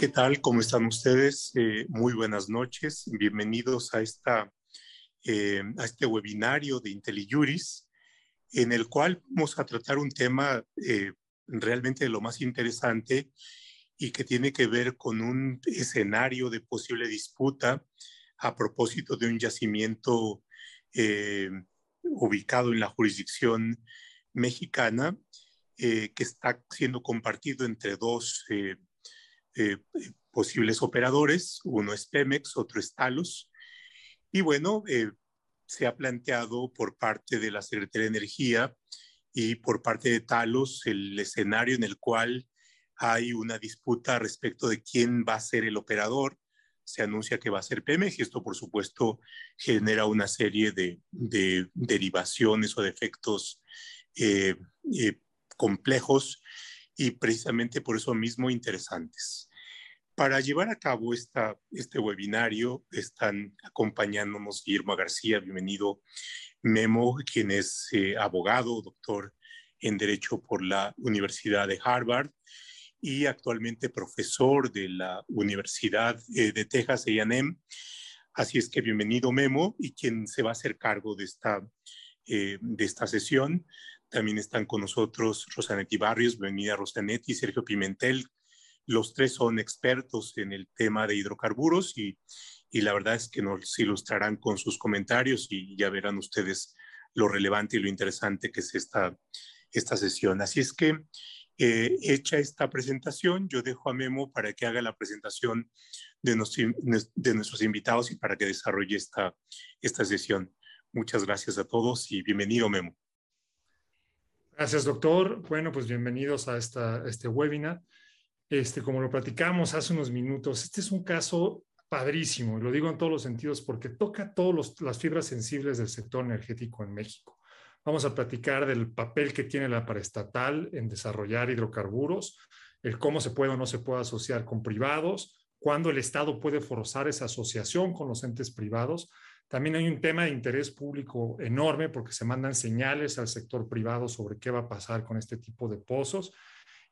¿Qué tal? ¿Cómo están ustedes? Eh, muy buenas noches. Bienvenidos a, esta, eh, a este webinario de IntelliJuris, en el cual vamos a tratar un tema eh, realmente lo más interesante y que tiene que ver con un escenario de posible disputa a propósito de un yacimiento ubicado en la jurisdicción mexicana que está siendo compartido entre dos eh, posibles operadores, uno es Pemex, otro es Talos. Y bueno, eh, se ha planteado por parte de la Secretaría de Energía y por parte de Talos el escenario en el cual hay una disputa respecto de quién va a ser el operador. Se anuncia que va a ser Pemex y esto, por supuesto, genera una serie de, derivaciones o de efectos eh, complejos y precisamente por eso mismo interesantes. Para llevar a cabo esta, este webinario están acompañándonos Guillermo García, bienvenido Memo, quien es eh, abogado, doctor en Derecho por la Universidad de Harvard y actualmente profesor de la Universidad eh, de Texas A&M. Así es que bienvenido Memo y quien se va a hacer cargo de esta, eh, de esta sesión. También están con nosotros Rosanetti Barrios, bienvenida Rosanetti, Sergio Pimentel. Los tres son expertos en el tema de hidrocarburos y, y la verdad es que nos ilustrarán con sus comentarios y ya verán ustedes lo relevante y lo interesante que es esta, esta sesión. Así es que eh, hecha esta presentación, yo dejo a Memo para que haga la presentación de, de nuestros invitados y para que desarrolle esta, esta sesión. Muchas gracias a todos y bienvenido, Memo. Gracias, doctor. Bueno, pues bienvenidos a esta, este webinar. Este, como lo platicamos hace unos minutos, este es un caso padrísimo, y lo digo en todos los sentidos, porque toca todas las fibras sensibles del sector energético en México. Vamos a platicar del papel que tiene la paraestatal en desarrollar hidrocarburos, el cómo se puede o no se puede asociar con privados, cuándo el Estado puede forzar esa asociación con los entes privados, también hay un tema de interés público enorme porque se mandan señales al sector privado sobre qué va a pasar con este tipo de pozos.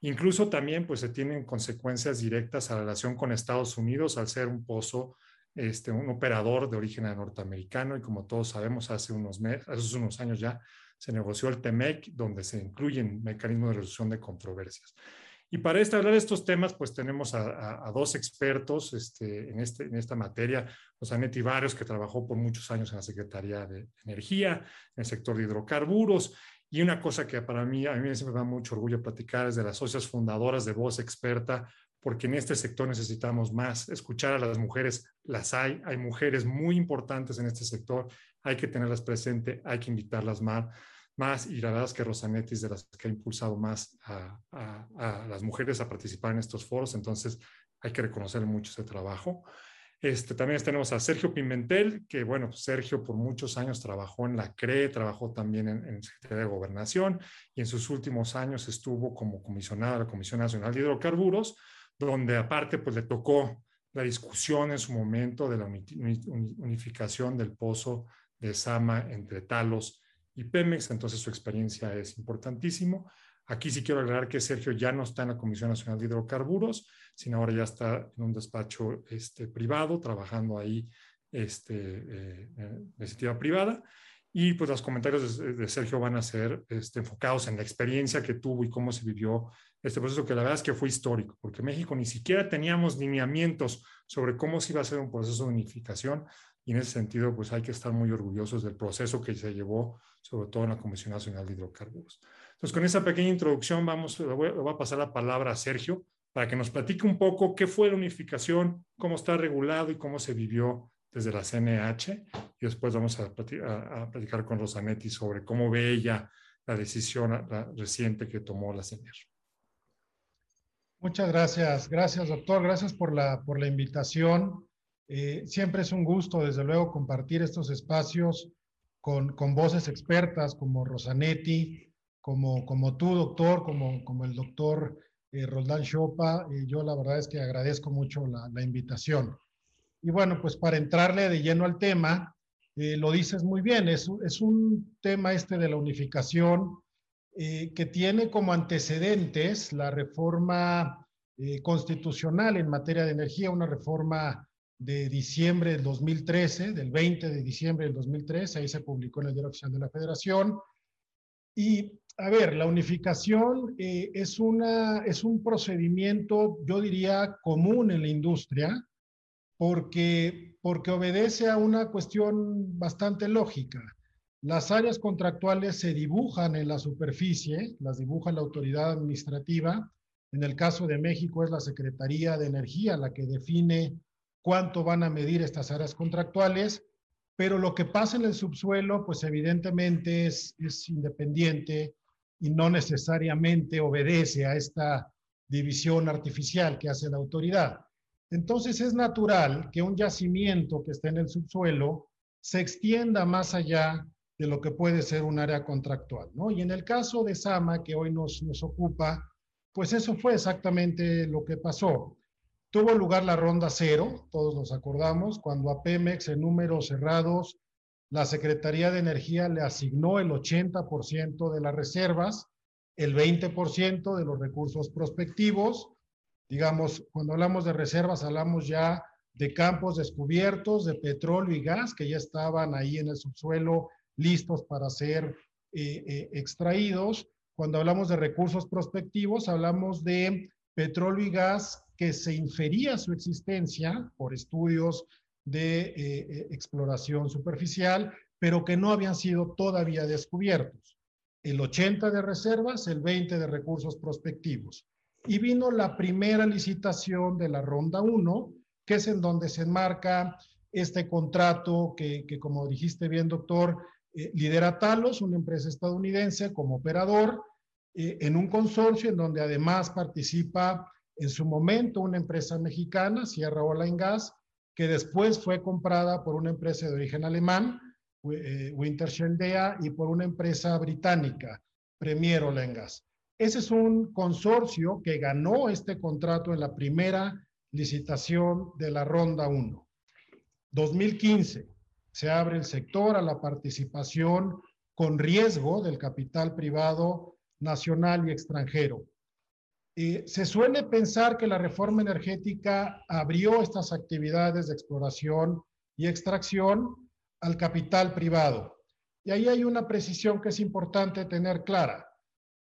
Incluso también pues se tienen consecuencias directas a la relación con Estados Unidos al ser un pozo, este, un operador de origen norteamericano y como todos sabemos hace unos, hace unos años ya se negoció el TEMEC donde se incluyen mecanismos de resolución de controversias. Y para este, hablar de estos temas, pues tenemos a, dos expertos este, en, este, en esta materia, Rosanetti Barrios, que trabajó por muchos años en la Secretaría de Energía, en el sector de hidrocarburos, y una cosa que para mí, a mí me da mucho orgullo platicar es de las socias fundadoras de Voz Experta, porque en este sector necesitamos más, escuchar a las mujeres, las hay, hay mujeres muy importantes en este sector, hay que tenerlas presentes, hay que invitarlas más más. Y la verdad es que Rosanetti es de las que ha impulsado más a, las mujeres a participar en estos foros, entonces hay que reconocerle mucho ese trabajo. Este, también tenemos a Sergio Pimentel, que bueno, Sergio por muchos años trabajó en la CRE, trabajó también en, en Secretaría de Gobernación y en sus últimos años estuvo como comisionado de la Comisión Nacional de Hidrocarburos, donde aparte pues le tocó la discusión en su momento de la unificación del pozo de Sama entre Talos y Pemex, entonces su experiencia es importantísimo. Aquí sí quiero aclarar que Sergio ya no está en la Comisión Nacional de Hidrocarburos, sino ahora ya está en un despacho este, privado, trabajando ahí este, eh, de iniciativa privada. Y pues los comentarios de, Sergio van a ser este, enfocados en la experiencia que tuvo y cómo se vivió este proceso, que la verdad es que fue histórico, porque México ni siquiera teníamos lineamientos sobre cómo se iba a hacer un proceso de unificación. Y en ese sentido, pues hay que estar muy orgullosos del proceso que se llevó sobre todo en la Comisión Nacional de Hidrocarburos. Entonces, con esa pequeña introducción, vamos, voy, a pasar la palabra a Sergio para que nos platique un poco qué fue la unificación, cómo está regulado y cómo se vivió desde la CNH. Y después vamos a, platicar, con Rosanetti sobre cómo ve ella la decisión reciente que tomó la CNR. Muchas gracias. Gracias, doctor. Gracias por la, por la invitación. Eh, siempre es un gusto, desde luego, compartir estos espacios con, con voces expertas como Rosanetti, como, como tú, doctor, como, como el doctor eh, Roldán Chopa. Eh, yo la verdad es que agradezco mucho la, la, invitación. Y bueno, pues para entrarle de lleno al tema, eh, lo dices muy bien, es, es, un tema este de la unificación eh, que tiene como antecedentes la reforma eh, constitucional en materia de energía, una reforma de diciembre del 2013, del 20 de diciembre del 2013, ahí se publicó en el Diario Oficial de la Federación. Y, a ver, la unificación eh, es, una, es un procedimiento, yo diría, común en la industria, porque, porque obedece a una cuestión bastante lógica. Las áreas contractuales se dibujan en la superficie, las dibuja la autoridad administrativa. En el caso de México es la Secretaría de Energía la que define cuánto van a medir estas áreas contractuales, pero lo que pasa en el subsuelo, pues evidentemente es, es independiente y no necesariamente obedece a esta división artificial que hace la autoridad. Entonces es natural que un yacimiento que esté en el subsuelo se extienda más allá de lo que puede ser un área contractual, ¿no? Y en el caso de Sama, que hoy nos, nos ocupa, pues eso fue exactamente lo que pasó. Tuvo lugar la ronda cero, todos nos acordamos, cuando a Pemex en números cerrados la Secretaría de Energía le asignó el 80% de las reservas, el 20% de los recursos prospectivos. Digamos, cuando hablamos de reservas, hablamos ya de campos descubiertos de petróleo y gas que ya estaban ahí en el subsuelo listos para ser eh, eh, extraídos. Cuando hablamos de recursos prospectivos, hablamos de petróleo y gas que se infería su existencia por estudios de eh, eh, exploración superficial, pero que no habían sido todavía descubiertos. El 80 de reservas, el 20 de recursos prospectivos. Y vino la primera licitación de la ronda 1, que es en donde se enmarca este contrato que, que como dijiste bien, doctor, eh, lidera Talos, una empresa estadounidense, como operador, en un consorcio en donde además participa en su momento una empresa mexicana, Sierra Oil Gas, que después fue comprada por una empresa de origen alemán, eh, Dea, y por una empresa británica, Premier Oil Gas. Ese es un consorcio que ganó este contrato en la primera licitación de la ronda 1. 2015 se abre el sector a la participación con riesgo del capital privado nacional y extranjero se suele pensar que la reforma energética abrió estas actividades de exploración y extracción al capital privado. Y ahí hay una precisión que es importante tener clara.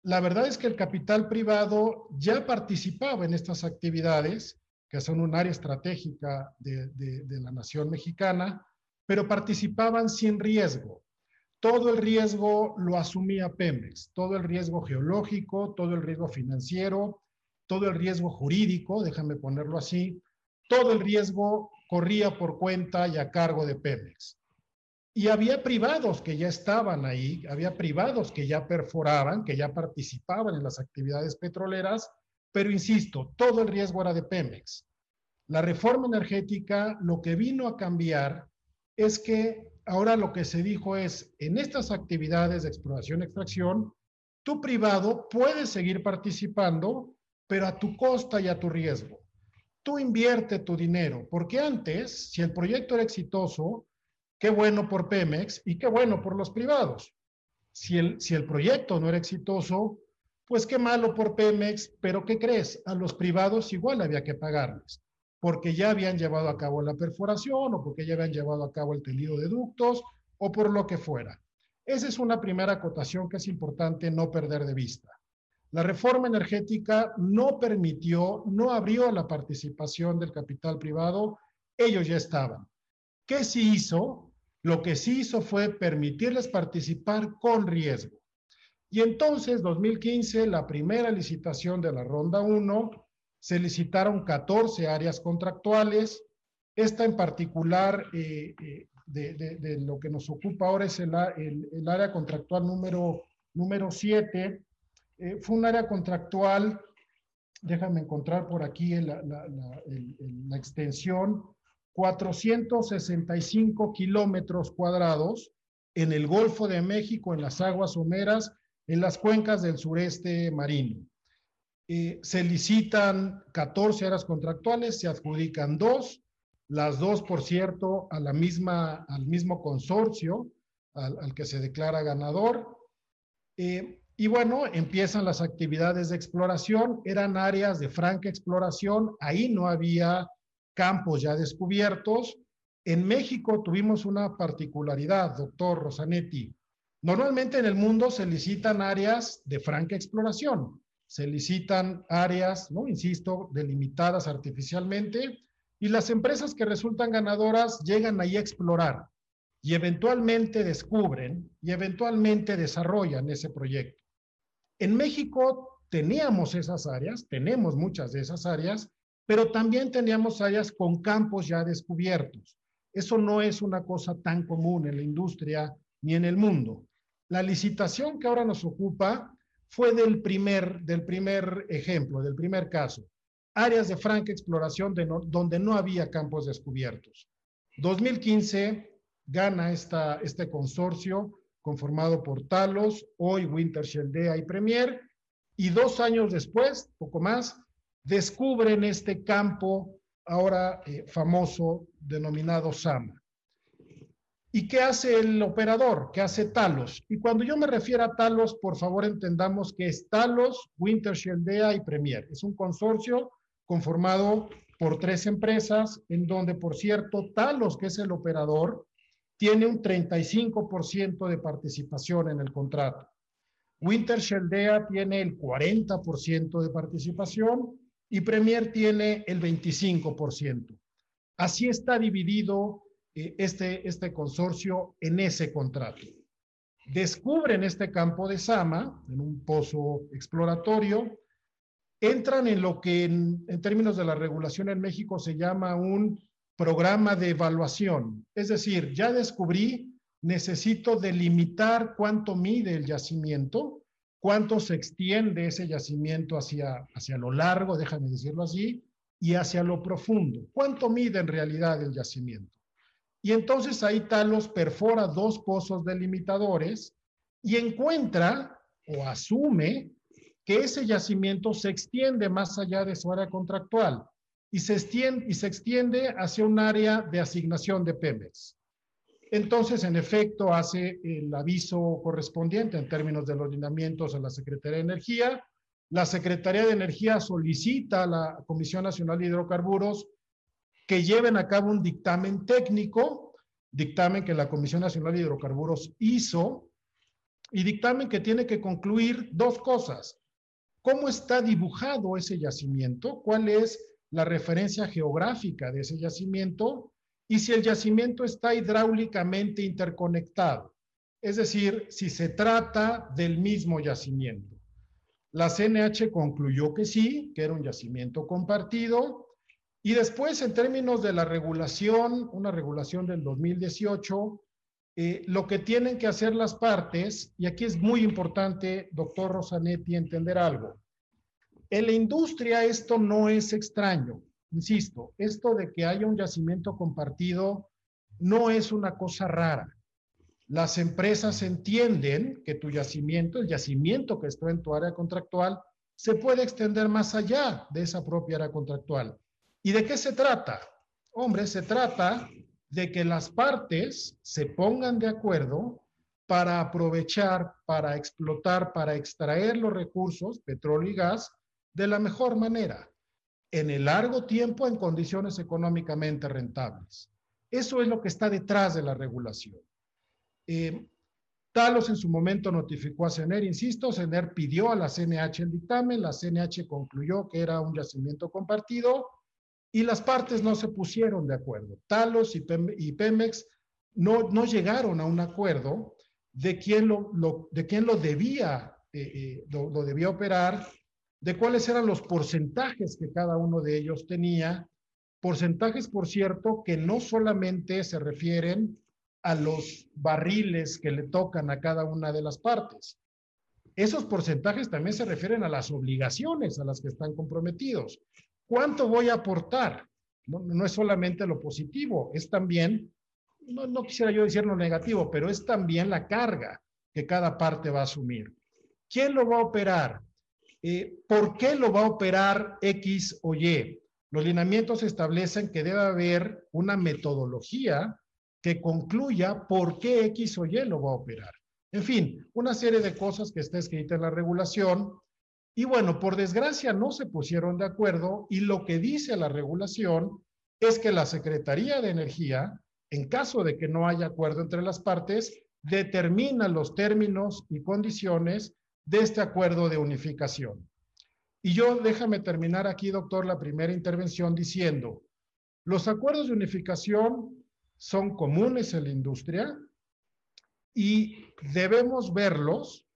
La verdad es que el capital privado ya participaba en estas actividades, que son un área estratégica de, de la nación mexicana, pero participaban sin riesgo. Todo el riesgo lo asumía Pemex, todo el riesgo geológico, todo el riesgo financiero, todo el riesgo jurídico, déjame ponerlo así, todo el riesgo corría por cuenta y a cargo de Pemex. Y había privados que ya estaban ahí, había privados que ya perforaban, que ya participaban en las actividades petroleras, pero insisto, todo el riesgo era de Pemex. La reforma energética lo que vino a cambiar es que ahora lo que se dijo es, en estas actividades de exploración y extracción, tu privado puede seguir participando pero a tu costa y a tu riesgo. Tú invierte tu dinero, porque antes, si el proyecto era exitoso, qué bueno por Pemex y qué bueno por los privados. Si el, si el proyecto no era exitoso, pues qué malo por Pemex, pero ¿qué crees? A los privados igual había que pagarles, porque ya habían llevado a cabo la perforación o porque ya habían llevado a cabo el tendido de ductos o por lo que fuera. Esa es una primera acotación que es importante no perder de vista. La reforma energética no permitió, no abrió la participación del capital privado, ellos ya estaban. ¿Qué se hizo? Lo que sí hizo fue permitirles participar con riesgo. Y entonces, 2015, la primera licitación de la ronda 1, se licitaron 14 áreas contractuales. Esta en particular, eh, eh, de, lo que nos ocupa ahora es el, área contractual número, número 7, eh, fue un área contractual, déjame encontrar por aquí la, la extensión, 465 kilómetros cuadrados en el Golfo de México, en las aguas someras, en las cuencas del sureste marino. Eh, se licitan 14 áreas contractuales, se adjudican dos, las dos, por cierto, a la misma, al mismo consorcio al, que se declara ganador. Eh, Y bueno, empiezan las actividades de exploración, eran áreas de franca exploración, ahí no había campos ya descubiertos. En México tuvimos una particularidad, doctor Rosanetti. Normalmente en el mundo se licitan áreas de franca exploración, se licitan áreas, no insisto, delimitadas artificialmente, y las empresas que resultan ganadoras llegan ahí a explorar y eventualmente descubren y eventualmente desarrollan ese proyecto. En México teníamos esas áreas, tenemos muchas de esas áreas, pero también teníamos áreas con campos ya descubiertos. Eso no es una cosa tan común en la industria ni en el mundo. La licitación que ahora nos ocupa fue del primer, del primer ejemplo, del primer caso. Áreas de franca exploración de donde no había campos descubiertos. 2015 gana este consorcio conformado por Talos, hoy Wintershall Dea y Premier, y dos años después, poco más, descubren este campo ahora eh, famoso denominado Sama. ¿Y qué hace el operador? ¿Qué hace Talos? Y cuando yo me refiero a Talos, por favor entendamos que es Talos, Wintershall Dea y Premier. Es un consorcio conformado por tres empresas, en donde, por cierto, Talos, que es el operador, tiene un 35% de participación en el contrato. Winter Sheldea tiene el 40% de participación y Premier tiene el 25%. Así está dividido eh, este, este consorcio en ese contrato. Descubren este campo de Sama en un pozo exploratorio, entran en lo que en términos de la regulación en México se llama un programa de evaluación. Es decir, ya descubrí, necesito delimitar cuánto mide el yacimiento, cuánto se extiende ese yacimiento hacia, hacia lo largo, déjame decirlo así, y hacia lo profundo. ¿Cuánto mide en realidad el yacimiento? Y entonces ahí Talos perfora dos pozos delimitadores y encuentra o asume que ese yacimiento se extiende más allá de su área contractual y se, extiende, hacia un área de asignación de Pemex. Entonces, en efecto, hace el aviso correspondiente en términos de los lineamientos a la Secretaría de Energía. La Secretaría de Energía solicita a la Comisión Nacional de Hidrocarburos que lleven a cabo un dictamen técnico, dictamen que la Comisión Nacional de Hidrocarburos hizo, y dictamen que tiene que concluir dos cosas. ¿Cómo está dibujado ese yacimiento? ¿Cuál es la referencia geográfica de ese yacimiento y si el yacimiento está hidráulicamente interconectado, es decir, si se trata del mismo yacimiento. La CNH concluyó que sí, que era un yacimiento compartido, y después, en términos de la regulación, una regulación del 2018, eh, lo que tienen que hacer las partes, y aquí es muy importante, doctor Rosanetti, entender algo. En la industria esto no es extraño. Insisto, esto de que haya un yacimiento compartido no es una cosa rara. Las empresas entienden que tu yacimiento, el yacimiento que está en tu área contractual, se puede extender más allá de esa propia área contractual. ¿Y de qué se trata? Hombre, se trata de que las partes se pongan de acuerdo para aprovechar, para explotar, para extraer los recursos, petróleo y gas, de la mejor manera, en el largo tiempo en condiciones económicamente rentables. Eso es lo que está detrás de la regulación. Eh, Talos en su momento notificó a CENER, insisto, CENER pidió a la CNH el dictamen, la CNH concluyó que era un yacimiento compartido y las partes no se pusieron de acuerdo. Talos y, Pemex no, no llegaron a un acuerdo de quién lo, de quién lo debía, eh, eh, lo debía operar de cuáles eran los porcentajes que cada uno de ellos tenía, porcentajes, por cierto, que no solamente se refieren a los barriles que le tocan a cada una de las partes. Esos porcentajes también se refieren a las obligaciones a las que están comprometidos. ¿Cuánto voy a aportar? No, es solamente lo positivo, es también, no, no quisiera yo decir lo negativo, pero es también la carga que cada parte va a asumir. ¿Quién lo va a operar? Eh, ¿Por qué lo va a operar X o Y? Los lineamientos establecen que debe haber una metodología que concluya por qué X o Y lo va a operar. En fin, una serie de cosas que está escrita en la regulación. Y bueno, por desgracia no se pusieron de acuerdo y lo que dice la regulación es que la Secretaría de Energía, en caso de que no haya acuerdo entre las partes, determina los términos y condiciones de este acuerdo de unificación. Y yo déjame terminar aquí, doctor, la primera intervención diciendo, los acuerdos de unificación son comunes en la industria y debemos verlos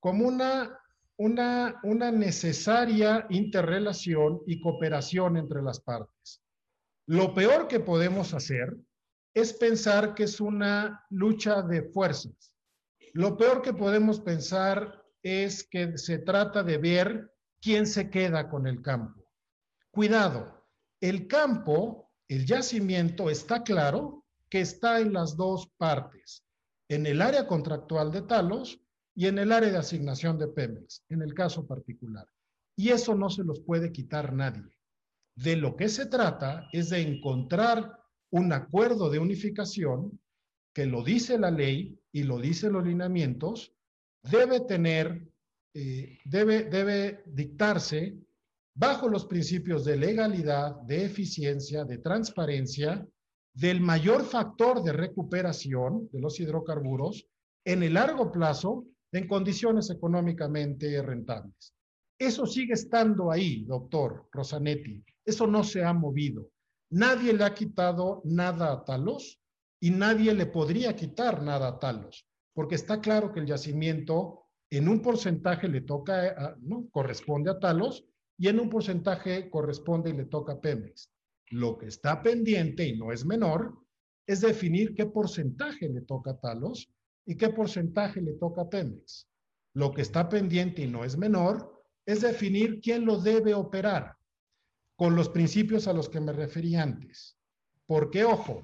como una, una, una necesaria interrelación y cooperación entre las partes. Lo peor que podemos hacer es pensar que es una lucha de fuerzas. Lo peor que podemos pensar es que se trata de ver quién se queda con el campo. Cuidado, el campo, el yacimiento, está claro que está en las dos partes, en el área contractual de Talos y en el área de asignación de Pemex, en el caso particular. Y eso no se los puede quitar nadie. De lo que se trata es de encontrar un acuerdo de unificación que lo dice la ley y lo dice los lineamientos, debe tener, eh, debe, debe dictarse bajo los principios de legalidad, de eficiencia, de transparencia, del mayor factor de recuperación de los hidrocarburos en el largo plazo en condiciones económicamente rentables. Eso sigue estando ahí, doctor Rosanetti. Eso no se ha movido. Nadie le ha quitado nada a Talos y nadie le podría quitar nada a Talos, porque está claro que el yacimiento en un porcentaje le toca, ¿no? corresponde a Talos y en un porcentaje corresponde y le toca a Pemex. Lo que está pendiente, y no es menor, es definir qué porcentaje le toca a Talos y qué porcentaje le toca a Pemex. Lo que está pendiente, y no es menor, es definir quién lo debe operar con los principios a los que me referí antes. Porque, ojo,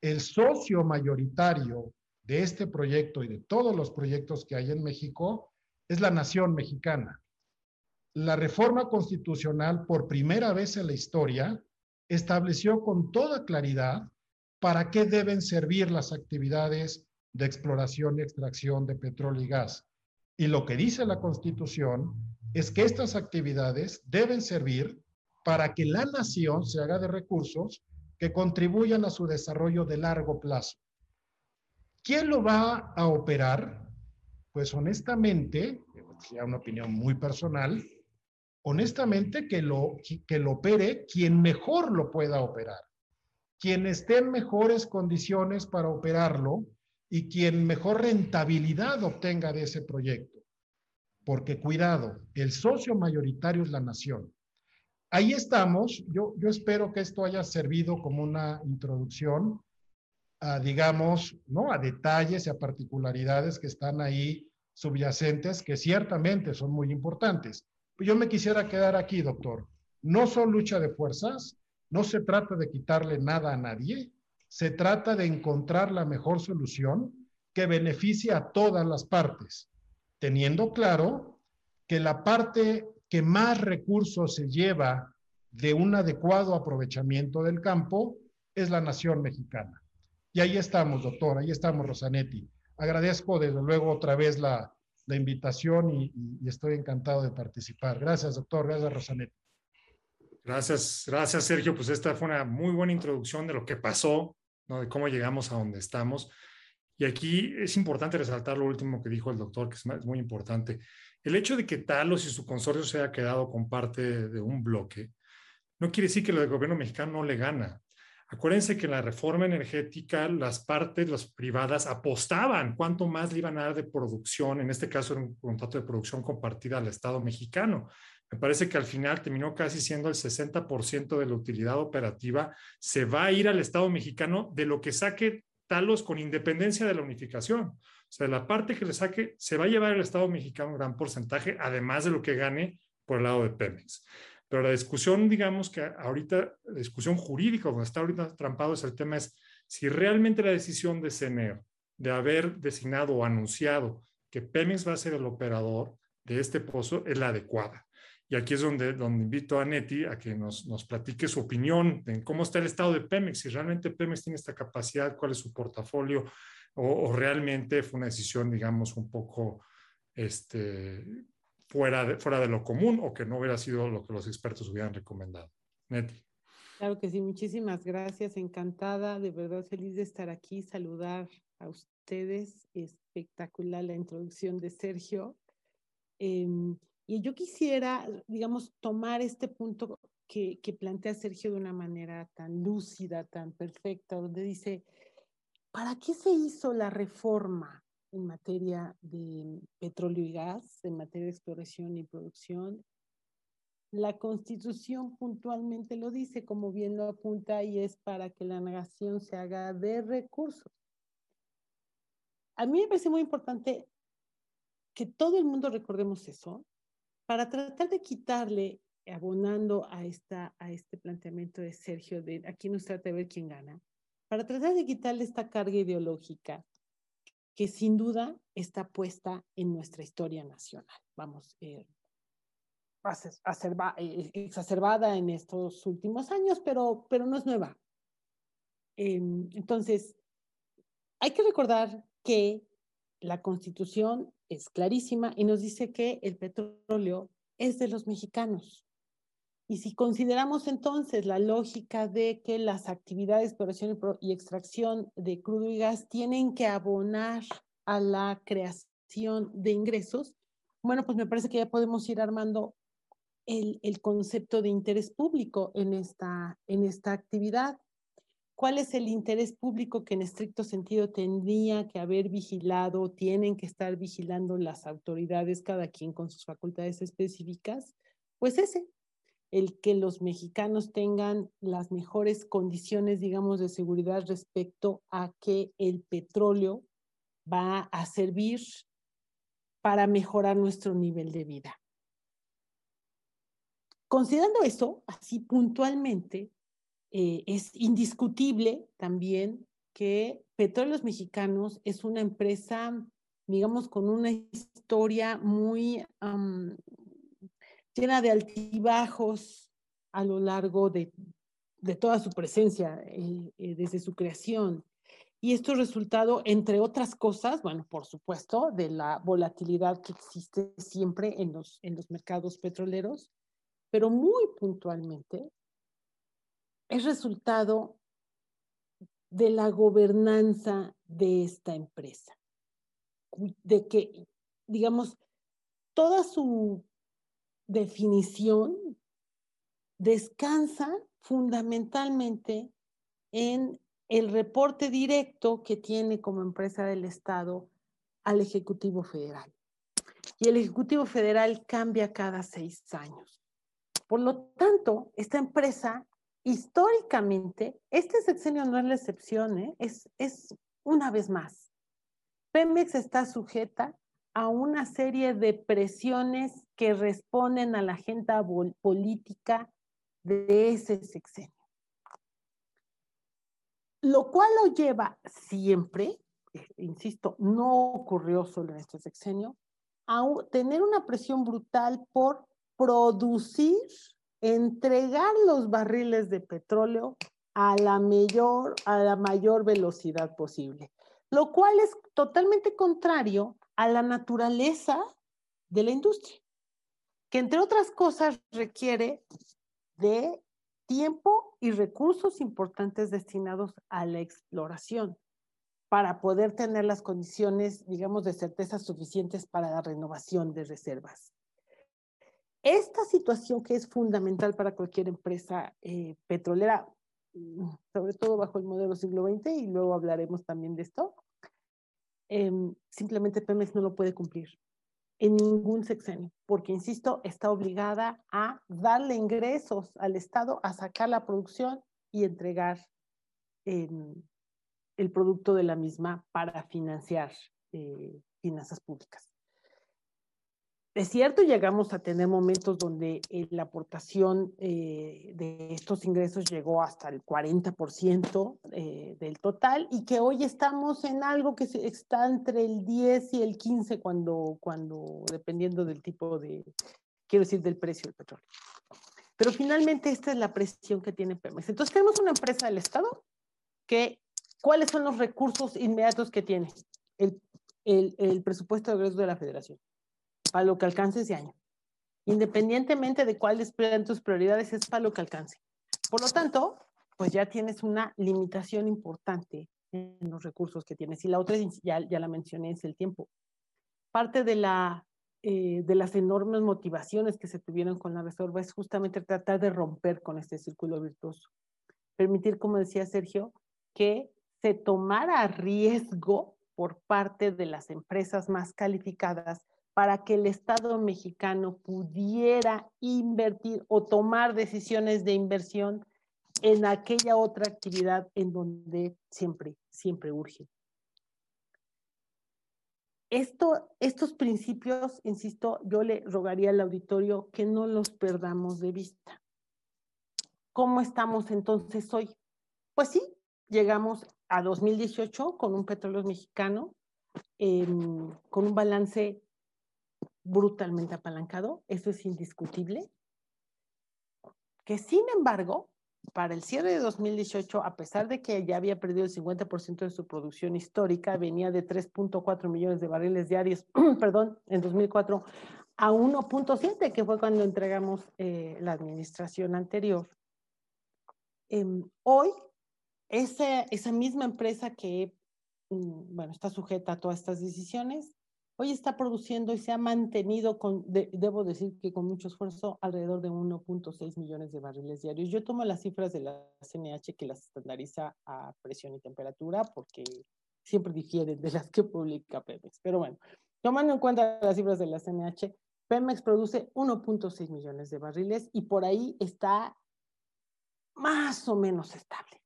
el socio mayoritario de este proyecto y de todos los proyectos que hay en México es la nación mexicana. La reforma constitucional, por primera vez en la historia, estableció con toda claridad para qué deben servir las actividades de exploración y extracción de petróleo y gas. Y lo que dice la Constitución es que estas actividades deben servir para que la nación se haga de recursos que contribuyan a su desarrollo de largo plazo. ¿Quién lo va a operar? Pues honestamente, sea una opinión muy personal, honestamente que lo, que lo opere quien mejor lo pueda operar, quien esté en mejores condiciones para operarlo y quien mejor rentabilidad obtenga de ese proyecto. Porque cuidado, el socio mayoritario es la nación ahí estamos. Yo, yo espero que esto haya servido como una introducción digamos, ¿no? a detalles y a particularidades que están ahí subyacentes, que ciertamente son muy importantes. Yo me quisiera quedar aquí, doctor. No son lucha de fuerzas, no se trata de quitarle nada a nadie, se trata de encontrar la mejor solución que beneficie a todas las partes, teniendo claro que la parte que más recursos se lleva de un adecuado aprovechamiento del campo es la nación mexicana. Y ahí estamos, doctor, ahí estamos, Rosanetti. Agradezco desde luego otra vez la, invitación y, estoy encantado de participar. Gracias, doctor. Gracias, Rosanetti. Gracias, gracias, Sergio. Pues esta fue una muy buena introducción de lo que pasó, ¿no? de cómo llegamos a donde estamos. Y aquí es importante resaltar lo último que dijo el doctor, que es muy importante. El hecho de que Talos y su consorcio se haya quedado con parte de un bloque no quiere decir que el gobierno mexicano no le gana. Acuérdense que en la reforma energética las partes, las privadas, apostaban cuánto más le iban a dar de producción, en este caso era un contrato de producción compartida al Estado mexicano. Me parece que al final terminó casi siendo el 60% de la utilidad operativa, se va a ir al Estado mexicano de lo que saque Talos con independencia de la unificación. O sea, la parte que le saque se va a llevar el Estado mexicano un gran porcentaje, además de lo que gane por el lado de Pemex. Pero la discusión, digamos que ahorita, la discusión jurídica, donde está ahorita trampado es el tema es si realmente la decisión de CENER de haber designado o anunciado que Pemex va a ser el operador de este pozo es la adecuada. Y aquí es donde, donde invito a Neti a que nos, nos platique su opinión en cómo está el estado de Pemex, si realmente Pemex tiene esta capacidad, cuál es su portafolio, o, realmente fue una decisión, digamos, un poco este, fuera, de, fuera de lo común o que no hubiera sido lo que los expertos hubieran recomendado. Neti. Claro que sí, muchísimas gracias, encantada, de verdad feliz de estar aquí, saludar a ustedes, espectacular la introducción de Sergio. Em, y yo quisiera, digamos, tomar este punto que, que, plantea Sergio de una manera tan lúcida, tan perfecta, donde dice, ¿para qué se hizo la reforma en materia de petróleo y gas, en materia de exploración y producción? La constitución puntualmente lo dice, como bien lo apunta, y es para que la nación se haga de recursos. A mí me parece muy importante que todo el mundo recordemos eso, para tratar de quitarle, abonando a, esta, a este planteamiento de Sergio, de aquí nos trata de ver quién gana, para tratar de quitarle esta carga ideológica que sin duda está puesta en nuestra historia nacional. Vamos, eh, eh, exacerbada en estos últimos años, pero, pero no es nueva. Em, entonces, hay que recordar que la constitución es clarísima y nos dice que el petróleo es de los mexicanos. Y si consideramos entonces la lógica de que las actividades de exploración y extracción de crudo y gas tienen que abonar a la creación de ingresos, bueno, pues me parece que ya podemos ir armando el, el concepto de interés público en esta, en esta actividad. Cuál es el interés público que en estricto sentido tendría que haber vigilado, tienen que estar vigilando las autoridades, cada quien con sus facultades específicas, pues ese, el que los mexicanos tengan las mejores condiciones, digamos, de seguridad respecto a que el petróleo va a servir para mejorar nuestro nivel de vida. Considerando eso, así puntualmente, eh, es indiscutible también que Petróleos Mexicanos es una empresa, digamos, con una historia muy llena de altibajos a lo largo de, toda su presencia eh, eh, desde su creación. Y esto es resultado, entre otras cosas, bueno, por supuesto, de la volatilidad que existe siempre en los, en los mercados petroleros, pero muy puntualmente es resultado de la gobernanza de esta empresa, de que, digamos, toda su definición descansa fundamentalmente en el reporte directo que tiene como empresa del Estado al Ejecutivo Federal. Y el Ejecutivo Federal cambia cada seis años. Por lo tanto, esta empresa históricamente, este sexenio no es la excepción, ¿eh? es, es una vez más. Pemex está sujeta a una serie de presiones que responden a la agenda política de ese sexenio. Lo cual lo lleva siempre, eh, insisto, no ocurrió solo en este sexenio, a tener una presión brutal por producir entregar los barriles de petróleo a la mayor, a la mayor velocidad posible, lo cual es totalmente contrario a la naturaleza de la industria, que entre otras cosas requiere de tiempo y recursos importantes destinados a la exploración para poder tener las condiciones, digamos, de certeza suficientes para la renovación de reservas. Esta situación que es fundamental para cualquier empresa eh, petrolera, mm, sobre todo bajo el modelo siglo XX, y luego hablaremos también de esto, em, simplemente Pemex no lo puede cumplir en ningún sexenio, porque, insisto, está obligada a darle ingresos al Estado, a sacar la producción y entregar em, el producto de la misma para financiar eh, finanzas públicas. Es cierto, llegamos a tener momentos donde eh, la aportación eh, de estos ingresos llegó hasta el 40% eh, del total y que hoy estamos en algo que está entre el 10 y el 15 cuando, cuando dependiendo del tipo de, quiero decir, del precio del petróleo. Pero finalmente esta es la presión que tiene Pemex. Entonces tenemos una empresa del Estado que ¿cuáles son los recursos inmediatos que tiene el, el, el presupuesto de egresos de la federación para lo que alcance ese año? Independientemente de cuáles sean tus prioridades, es para lo que alcance. Por lo tanto, pues ya tienes una limitación importante en los recursos que tienes. Y la otra, ya, ya la mencioné, es el tiempo. Parte de, la, eh, de las enormes motivaciones que se tuvieron con la reserva es justamente tratar de romper con este círculo virtuoso. Permitir, como decía Sergio, que se tomara riesgo por parte de las empresas más calificadas para que el Estado mexicano pudiera invertir o tomar decisiones de inversión en aquella otra actividad en donde siempre, siempre urge. Esto, estos principios, insisto, yo le rogaría al auditorio que no los perdamos de vista. ¿Cómo estamos entonces hoy? Pues sí, llegamos a 2018 con un petróleo mexicano, eh, con un balance brutalmente apalancado, eso es indiscutible, que sin embargo, para el cierre de 2018, a pesar de que ya había perdido el 50% de su producción histórica, venía de 3.4 millones de barriles diarios, perdón, en 2004, a 1.7, que fue cuando entregamos eh, la administración anterior. Eh, hoy, esa, esa misma empresa que, mm, bueno, está sujeta a todas estas decisiones, Hoy está produciendo y se ha mantenido, con, debo decir que con mucho esfuerzo, alrededor de 1.6 millones de barriles diarios. Yo tomo las cifras de la CNH que las estandariza a presión y temperatura porque siempre difieren de las que publica Pemex. Pero bueno, tomando en cuenta las cifras de la CNH, Pemex produce 1.6 millones de barriles y por ahí está más o menos estable.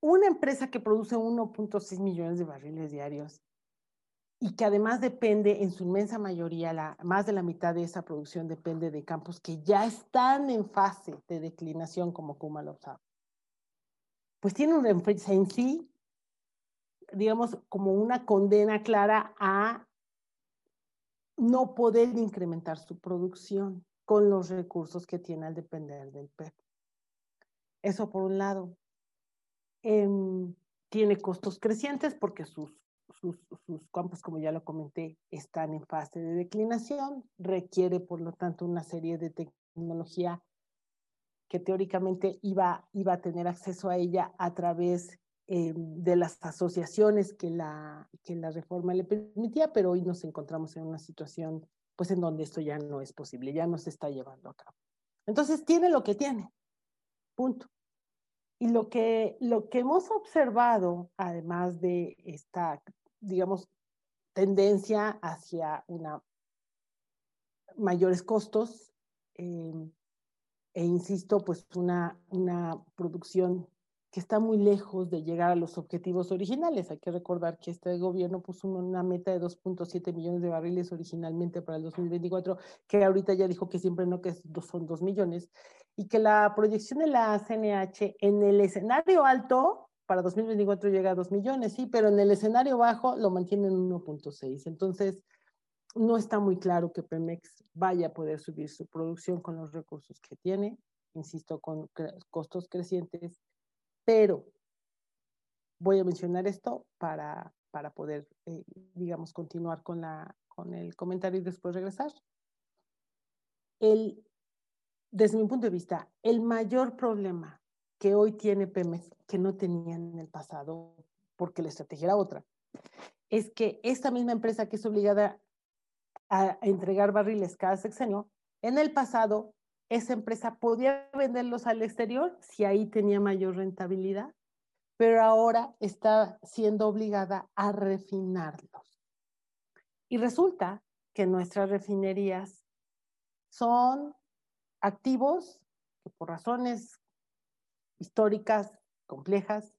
Una empresa que produce 1.6 millones de barriles diarios y que además depende en su inmensa mayoría, la, más de la mitad de esa producción depende de campos que ya están en fase de declinación como sabe, pues tiene una empresa en sí, digamos, como una condena clara a no poder incrementar su producción con los recursos que tiene al depender del PEP. Eso por un lado. Em, tiene costos crecientes porque sus, sus, sus, campos, como ya lo comenté, están en fase de declinación, requiere por lo tanto una serie de tecnología que teóricamente iba, iba a tener acceso a ella a través eh, de las asociaciones que la, que la reforma le permitía, pero hoy nos encontramos en una situación pues en donde esto ya no es posible, ya no se está llevando a cabo. Entonces tiene lo que tiene, punto. Y lo que, lo que hemos observado, además de esta, digamos, tendencia hacia una mayores costos, eh, e insisto, pues una, una producción que está muy lejos de llegar a los objetivos originales. Hay que recordar que este gobierno puso una meta de 2.7 millones de barriles originalmente para el 2024, que ahorita ya dijo que siempre no, que son 2 millones, y que la proyección de la CNH en el escenario alto para 2024 llega a 2 millones, sí, pero en el escenario bajo lo mantiene en 1.6. Entonces, no está muy claro que Pemex vaya a poder subir su producción con los recursos que tiene, insisto, con costos crecientes pero voy a mencionar esto para, para poder, eh, digamos, continuar con, la, con el comentario y después regresar. El, desde mi punto de vista, el mayor problema que hoy tiene Pemex, que no tenía en el pasado, porque la estrategia era otra, es que esta misma empresa que es obligada a, entregar barriles cada sexenio, en el pasado esa empresa podía venderlos al exterior si ahí tenía mayor rentabilidad, pero ahora está siendo obligada a refinarlos. Y resulta que nuestras refinerías son activos que por razones históricas complejas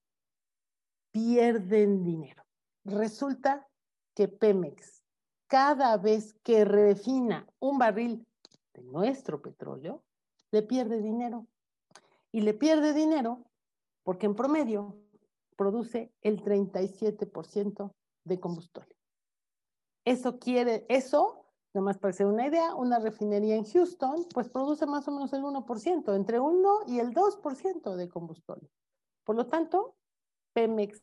pierden dinero. Resulta que Pemex, cada vez que refina un barril de nuestro petróleo, le pierde dinero. Y le pierde dinero porque en promedio produce el 37% de combustible. Eso quiere, eso Nada más para hacer una idea, una refinería en Houston, pues produce más o menos el 1%, entre 1 y el 2% de combustible. Por lo tanto, Pemex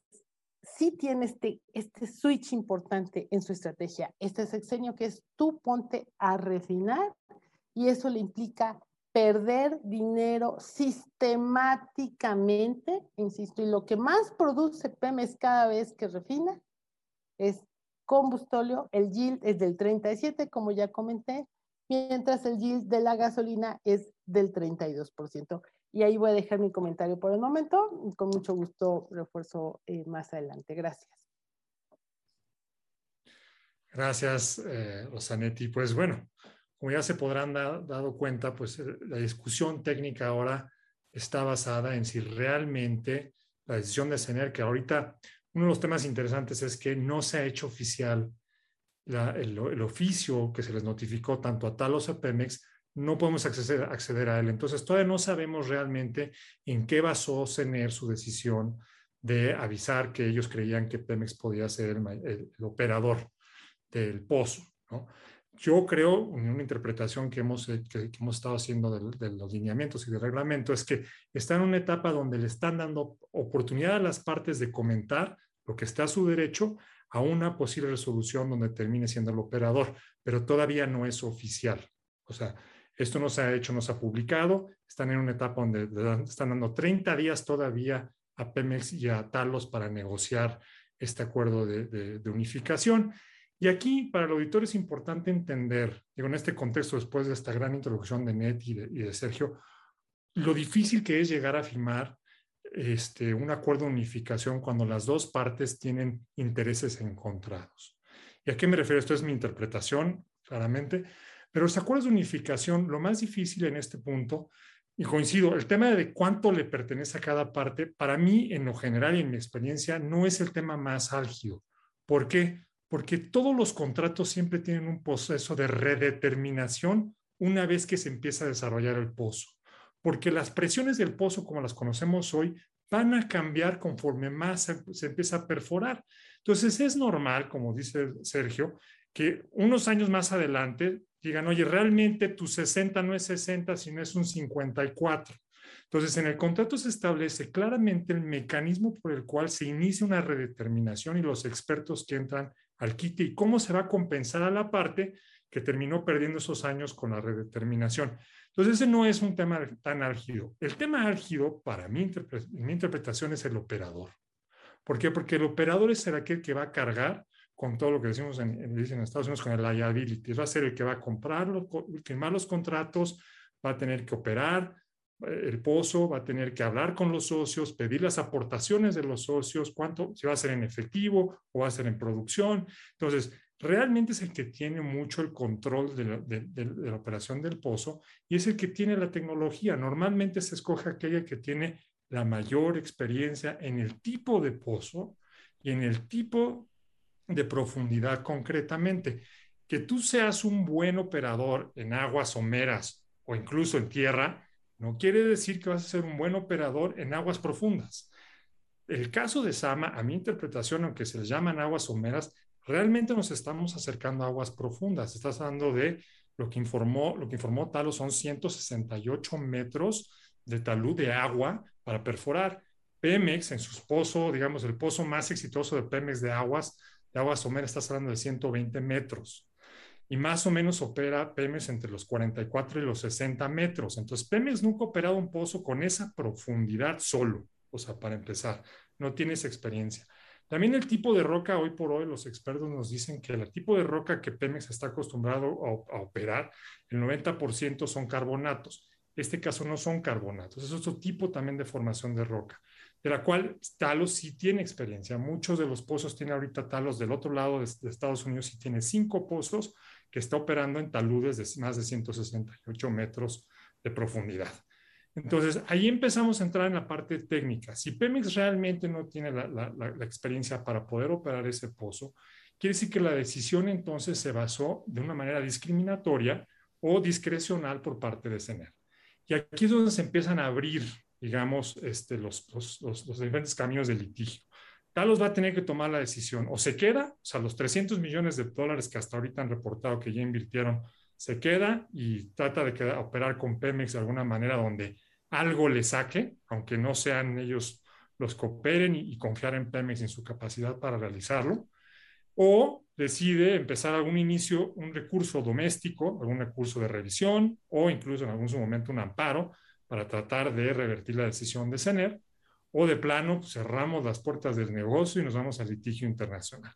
sí tiene este, este switch importante en su estrategia, este sexenio que es tú ponte a refinar y eso le implica perder dinero sistemáticamente, insisto, y lo que más produce Pemex cada vez que refina es combustóleo, el yield es del 37, como ya comenté, mientras el yield de la gasolina es del 32%. Y ahí voy a dejar mi comentario por el momento. Con mucho gusto refuerzo eh, más adelante. Gracias. Gracias, eh, Rosanetti. Pues bueno, como ya se podrán dar dado cuenta, pues eh, la discusión técnica ahora está basada en si realmente la decisión de CENER, que ahorita uno de los temas interesantes es que no se ha hecho oficial el, oficio que se les notificó tanto a Talos a Pemex, no podemos acceder, acceder a él. Entonces, todavía no sabemos realmente en qué basó CENER su decisión de avisar que ellos creían que Pemex podía ser el, operador del pozo. Yo creo, en una interpretación que hemos, que, hemos estado haciendo de, los lineamientos y del reglamento, es que está en una etapa donde le están dando oportunidad a las partes de comentar lo que está a su derecho a una posible resolución donde termine siendo el operador, pero todavía no es oficial. O sea, esto no se ha hecho, no se ha publicado, están en una etapa donde están dando 30 días todavía a Pemex y a Talos para negociar este acuerdo de, unificación. Y aquí para el auditor es importante entender, digo, en este contexto, después de esta gran introducción de Net y de, Sergio, lo difícil que es llegar a firmar este, un acuerdo de unificación cuando las dos partes tienen intereses encontrados. ¿Y a qué me refiero? Esto es mi interpretación, claramente, pero los acuerdos de unificación, lo más difícil en este punto, y coincido, el tema de cuánto le pertenece a cada parte, para mí, en lo general y en mi experiencia, no es el tema más álgido. ¿Por qué? Porque todos los contratos siempre tienen un proceso de redeterminación una vez que se empieza a desarrollar el pozo porque las presiones del pozo, como las conocemos hoy, van a cambiar conforme más se, empieza a perforar. Entonces es normal, como dice Sergio, que unos años más adelante digan, oye, realmente tu 60 no es 60, sino es un 54. Entonces, en el contrato se establece claramente el mecanismo por el cual se inicia una redeterminación y los expertos que entran al quite y cómo se va a compensar a la parte que terminó perdiendo esos años con la redeterminación. Entonces, ese no es un tema tan álgido. El tema álgido, para mi, interpretación, es el operador. ¿Por qué? Porque el operador es el aquel que va a cargar con todo lo que decimos en, en, Estados Unidos con el liability. Va a ser el que va a comprar, firmar los contratos, va a tener que operar el pozo, va a tener que hablar con los socios, pedir las aportaciones de los socios, cuánto, si va a ser en efectivo o va a ser en producción. Entonces, realmente es el que tiene mucho el control de la, operación del pozo y es el que tiene la tecnología. Normalmente se escoge aquella que tiene la mayor experiencia en el tipo de pozo y en el tipo de profundidad concretamente. Que tú seas un buen operador en aguas someras o incluso en tierra, no quiere decir que vas a ser un buen operador en aguas profundas. El caso de Sama, a mi interpretación, aunque se les llaman aguas someras, realmente nos estamos acercando a aguas profundas. Estás hablando de lo que informó, lo que informó Talos son 168 metros de talud de agua para perforar. Pemex en su pozo, digamos, el pozo más exitoso de Pemex de aguas, de aguas someras, estás hablando de 120 metros. Y más o menos opera Pemex entre los 44 y los 60 metros. Entonces, Pemex nunca ha operado un pozo con esa profundidad solo, o sea, para empezar, no tiene esa experiencia. También el tipo de roca, hoy por hoy los expertos nos dicen que el tipo de roca que Pemex está acostumbrado a, operar, el 90% son carbonatos. Este caso no son carbonatos, es otro tipo también de formación de roca, de la cual Talos sí tiene experiencia. Muchos de los pozos tiene ahorita Talos del otro lado de, Estados Unidos y tiene cinco pozos que está operando en taludes de más de 168 metros de profundidad. Entonces, ahí empezamos a entrar en la parte técnica. Si Pemex realmente no tiene la, experiencia para poder operar ese pozo, quiere decir que la decisión entonces se basó de una manera discriminatoria o discrecional por parte de CENER. Y aquí es donde se empiezan a abrir, digamos, este, los, los, diferentes caminos de litigio. Talos va a tener que tomar la decisión, o se queda, o sea, los 300 millones de dólares que hasta ahorita han reportado que ya invirtieron, se queda y trata de operar con Pemex de alguna manera donde algo le saque, aunque no sean ellos los que operen y, y confiar en Pemex en su capacidad para realizarlo, o decide empezar algún inicio, un recurso doméstico, algún recurso de revisión o incluso en algún momento un amparo para tratar de revertir la decisión de CENER, o de plano pues, cerramos las puertas del negocio y nos vamos al litigio internacional.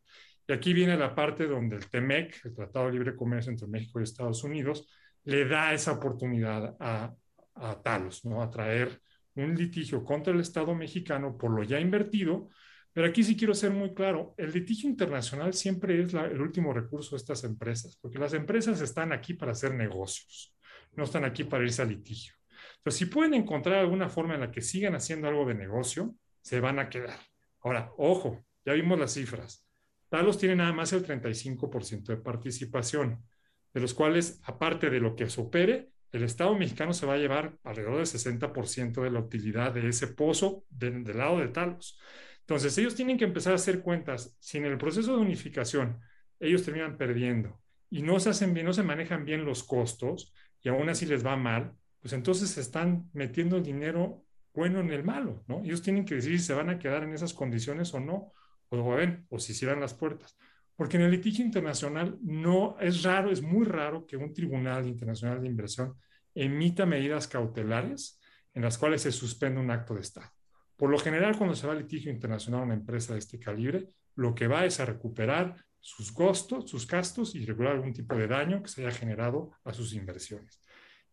Y aquí viene la parte donde el TEMEC, el Tratado de Libre Comercio entre México y Estados Unidos, le da esa oportunidad a, a Talos, ¿no? a traer un litigio contra el Estado mexicano por lo ya invertido, pero aquí sí quiero ser muy claro, el litigio internacional siempre es el último recurso de estas empresas, porque las empresas están aquí para hacer negocios, no están aquí para irse al litigio. Entonces, si pueden encontrar alguna forma en la que sigan haciendo algo de negocio, se van a quedar. Ahora, ojo, ya vimos las cifras. Talos tiene nada más el 35% de participación, de los cuales, aparte de lo que se opere, el Estado mexicano se va a llevar alrededor del 60% de la utilidad de ese pozo del lado de Talos. Entonces, ellos tienen que empezar a hacer cuentas. Si en el proceso de unificación ellos terminan perdiendo y no se hacen bien, no se manejan bien los costos y aún así les va mal, pues entonces están metiendo el dinero bueno en el malo, ¿no? Ellos tienen que decir si se van a quedar en esas condiciones o no, o, ven, o si cierran las puertas. Porque en el litigio internacional no es raro, es muy raro que un tribunal internacional de inversión emita medidas cautelares en las cuales se suspende un acto de Estado. Por lo general, cuando se va a litigio internacional a una empresa de este calibre, lo que va es a recuperar sus costos, sus gastos y regular algún tipo de daño que se haya generado a sus inversiones.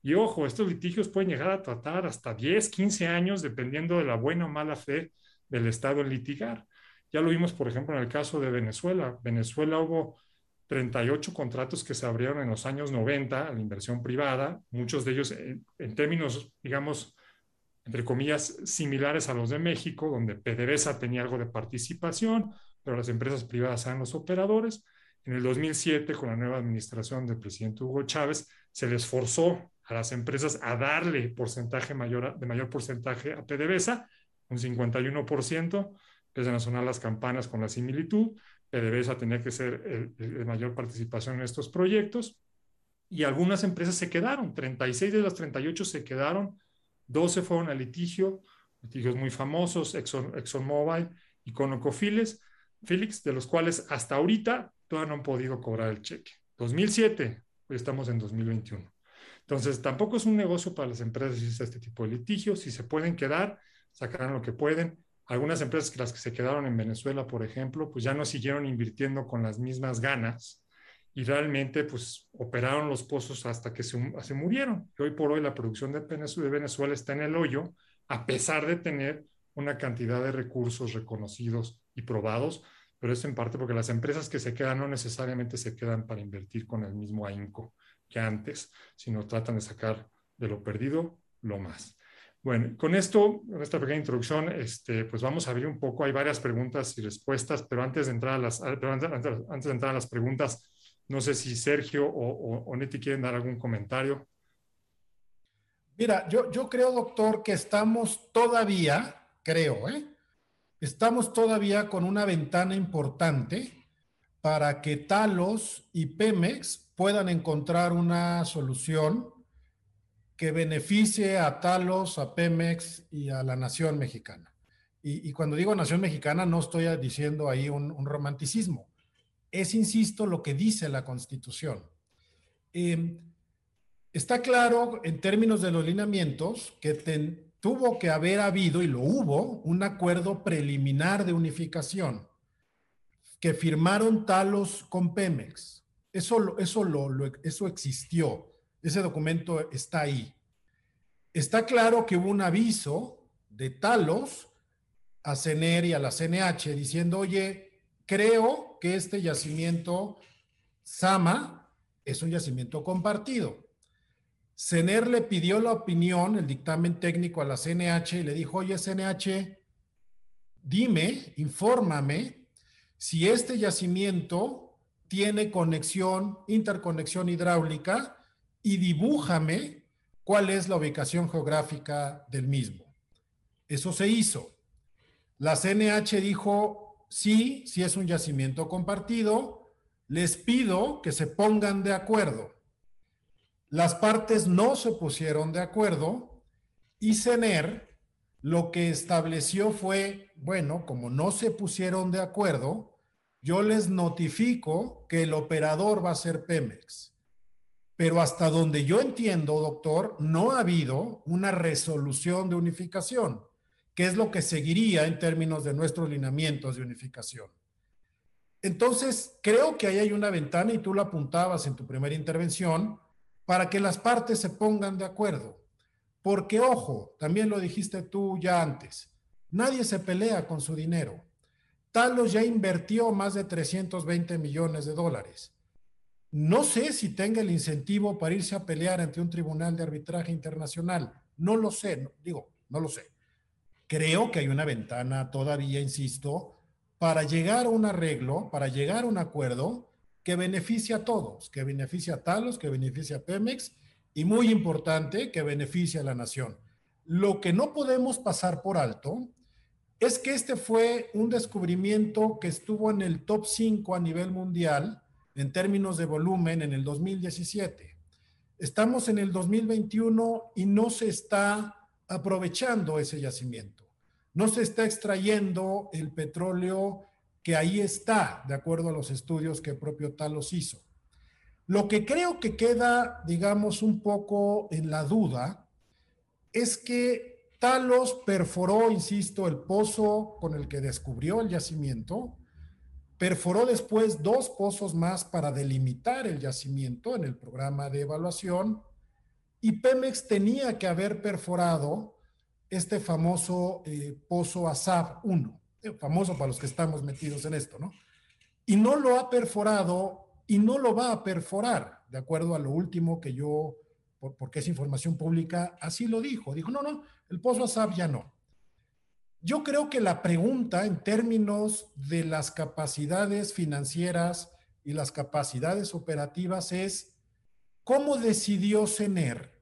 Y ojo, estos litigios pueden llegar a tratar hasta 10, 15 años, dependiendo de la buena o mala fe del Estado en litigar. Ya lo vimos, por ejemplo, en el caso de Venezuela. Venezuela hubo 38 contratos que se abrieron en los años 90 a la inversión privada, muchos de ellos en, en términos, digamos, entre comillas, similares a los de México, donde PDVSA tenía algo de participación, pero las empresas privadas eran los operadores. En el 2007, con la nueva administración del presidente Hugo Chávez, se les forzó a las empresas a darle porcentaje mayor, de mayor porcentaje a PDVSA, un 51%, empiezan a sonar las campanas con la similitud, PDVSA tenía que ser el mayor participación en estos proyectos, y algunas empresas se quedaron, 36 de las 38 se quedaron 12 fueron a litigio, litigios muy famosos, Exxon, ExxonMobil y ConocoPhillips, Felix, de los cuales hasta ahorita todavía no han podido cobrar el cheque. 2007, hoy estamos en 2021. Entonces, tampoco es un negocio para las empresas si este tipo de litigios. Si se pueden quedar, sacarán lo que pueden. Algunas empresas, las que se quedaron en Venezuela, por ejemplo, pues ya no siguieron invirtiendo con las mismas ganas y realmente pues operaron los pozos hasta que se, se murieron. Y hoy por hoy la producción de Venezuela está en el hoyo, a pesar de tener una cantidad de recursos reconocidos y probados, pero es en parte porque las empresas que se quedan no necesariamente se quedan para invertir con el mismo ahínco que antes, sino tratan de sacar de lo perdido lo más. Bueno, con esto, con esta pequeña introducción, este, pues vamos a abrir un poco. Hay varias preguntas y respuestas, pero antes de entrar a las, antes, de entrar a las preguntas, no sé si Sergio o, o, Neti quieren dar algún comentario. Mira, yo, yo creo, doctor, que estamos todavía, creo, ¿eh? estamos todavía con una ventana importante para que Talos y Pemex puedan encontrar una solución que beneficie a Talos, a Pemex y a la nación mexicana. Y, cuando digo nación mexicana, no estoy diciendo ahí un romanticismo es, insisto, lo que dice la Constitución. Em, está claro en términos de los lineamientos que tuvo que haber habido, y lo hubo, un acuerdo preliminar de unificación que firmaron Talos con Pemex. Eso, eso, eso existió. Ese documento está ahí. Está claro que hubo un aviso de Talos a CENER y a la CNH diciendo, oye, creo que este yacimiento Sama es un yacimiento compartido. CENER le pidió la opinión, el dictamen técnico a la CNH y le dijo, oye CNH, dime, infórmame si este yacimiento tiene conexión, interconexión hidráulica y dibújame cuál es la ubicación geográfica del mismo. Eso se hizo. La CNH dijo, sí, sí es un yacimiento compartido, les pido que se pongan de acuerdo. Las partes no se pusieron de acuerdo y CENER lo que estableció fue, bueno, como no se pusieron de acuerdo, yo les notifico que el operador va a ser Pemex. Pero hasta donde yo entiendo, doctor, no ha habido una resolución de unificación, que es lo que seguiría en términos de nuestros lineamientos de unificación. Entonces, creo que ahí hay una ventana, y tú lo apuntabas en tu primera intervención, para que las partes se pongan de acuerdo. Porque, ojo, también lo dijiste tú ya antes, nadie se pelea con su dinero. Talos ya invirtió más de 320 millones de dólares. No sé si tenga el incentivo para irse a pelear ante un tribunal de arbitraje internacional. No lo sé, digo, no lo sé. Creo que hay una ventana todavía, insisto, para llegar a un arreglo, para llegar a un acuerdo que beneficie a todos, que beneficie a Talos, que beneficie a Pemex y muy importante, que beneficie a la nación. Lo que no podemos pasar por alto es que este fue un descubrimiento que estuvo en el top 5 a nivel mundial en términos de volumen en el 2017. Estamos en el 2021 y no se está aprovechando ese yacimiento. No se está extrayendo el petróleo que ahí está, de acuerdo a los estudios que el propio Talos hizo. Lo que creo que queda, digamos, un poco en la duda es que Talos perforó, insisto, el pozo con el que descubrió el yacimiento, perforó después dos pozos más para delimitar el yacimiento en el programa de evaluación y Pemex tenía que haber perforado este famoso eh, pozo ASAB 1, eh, famoso para los que estamos metidos en esto, ¿no? Y no lo ha perforado y no lo va a perforar, de acuerdo a lo último que yo, porque es información pública, así lo dijo. Dijo, no, no, el pozo ASAP ya no. Yo creo que la pregunta en términos de las capacidades financieras y las capacidades operativas es, ¿cómo decidió CENER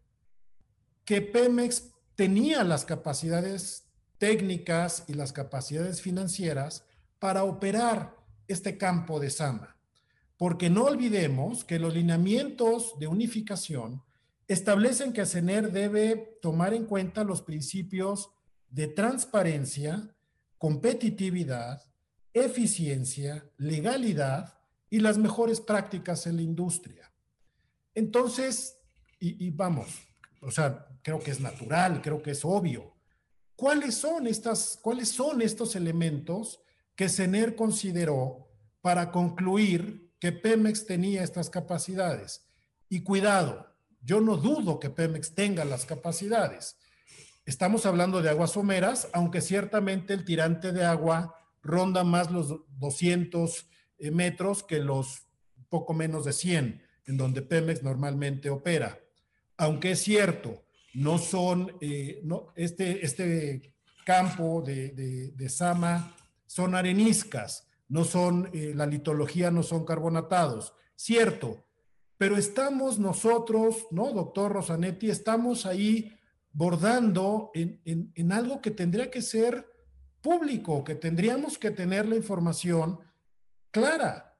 que Pemex tenía las capacidades técnicas y las capacidades financieras para operar este campo de Sama? porque no olvidemos que los lineamientos de unificación establecen que CENER debe tomar en cuenta los principios de transparencia, competitividad, eficiencia, legalidad y las mejores prácticas en la industria. Entonces, y, vamos, o sea, creo que es natural, creo que es obvio. ¿Cuáles son, estas, ¿Cuáles son estos elementos que CENER consideró para concluir que Pemex tenía estas capacidades. Y cuidado, yo no dudo que Pemex tenga las capacidades. Estamos hablando de aguas someras, aunque ciertamente el tirante de agua ronda más los 200 eh, metros que los poco menos de 100, en donde Pemex normalmente opera. Aunque es cierto, no son, eh, no, este, este campo de, de, de Sama son areniscas, no son, eh, la litología no son carbonatados, cierto, pero estamos nosotros, ¿no, doctor Rosanetti? Estamos ahí bordando en, en algo que tendría que ser público, que tendríamos que tener la información clara.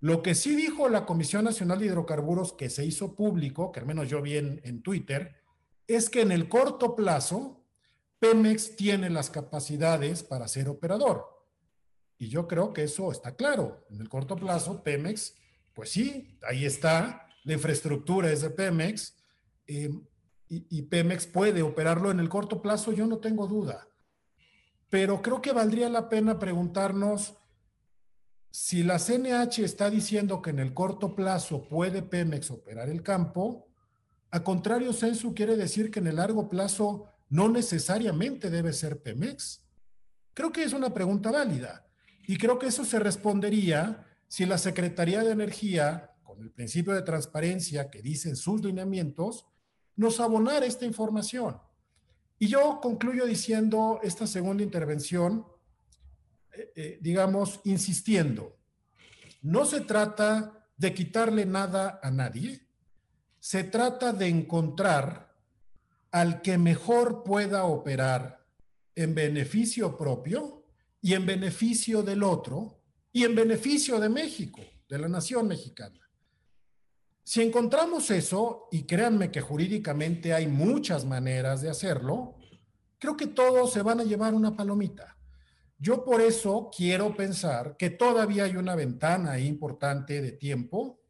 Lo que sí dijo la Comisión Nacional de Hidrocarburos, que se hizo público, que al menos yo vi en, en Twitter, es que en el corto plazo, Pemex tiene las capacidades para ser operador. Y yo creo que eso está claro. En el corto plazo, Pemex, pues sí, ahí está, la infraestructura es de Pemex eh, y, Pemex puede operarlo en el corto plazo, yo no tengo duda. Pero creo que valdría la pena preguntarnos si la CNH está diciendo que en el corto plazo puede Pemex operar el campo, a contrario, Censu quiere decir que en el largo plazo no necesariamente debe ser Pemex. Creo que es una pregunta válida. Y creo que eso se respondería si la Secretaría de Energía, con el principio de transparencia que dicen sus lineamientos, nos abonara esta información. Y yo concluyo diciendo esta segunda intervención, eh, eh, digamos, insistiendo, no se trata de quitarle nada a nadie, se trata de encontrar al que mejor pueda operar en beneficio propio y en beneficio del otro y en beneficio de México, de la nación mexicana. Si encontramos eso, y créanme que jurídicamente hay muchas maneras de hacerlo, creo que todos se van a llevar una palomita. Yo por eso quiero pensar que todavía hay una ventana importante de tiempo,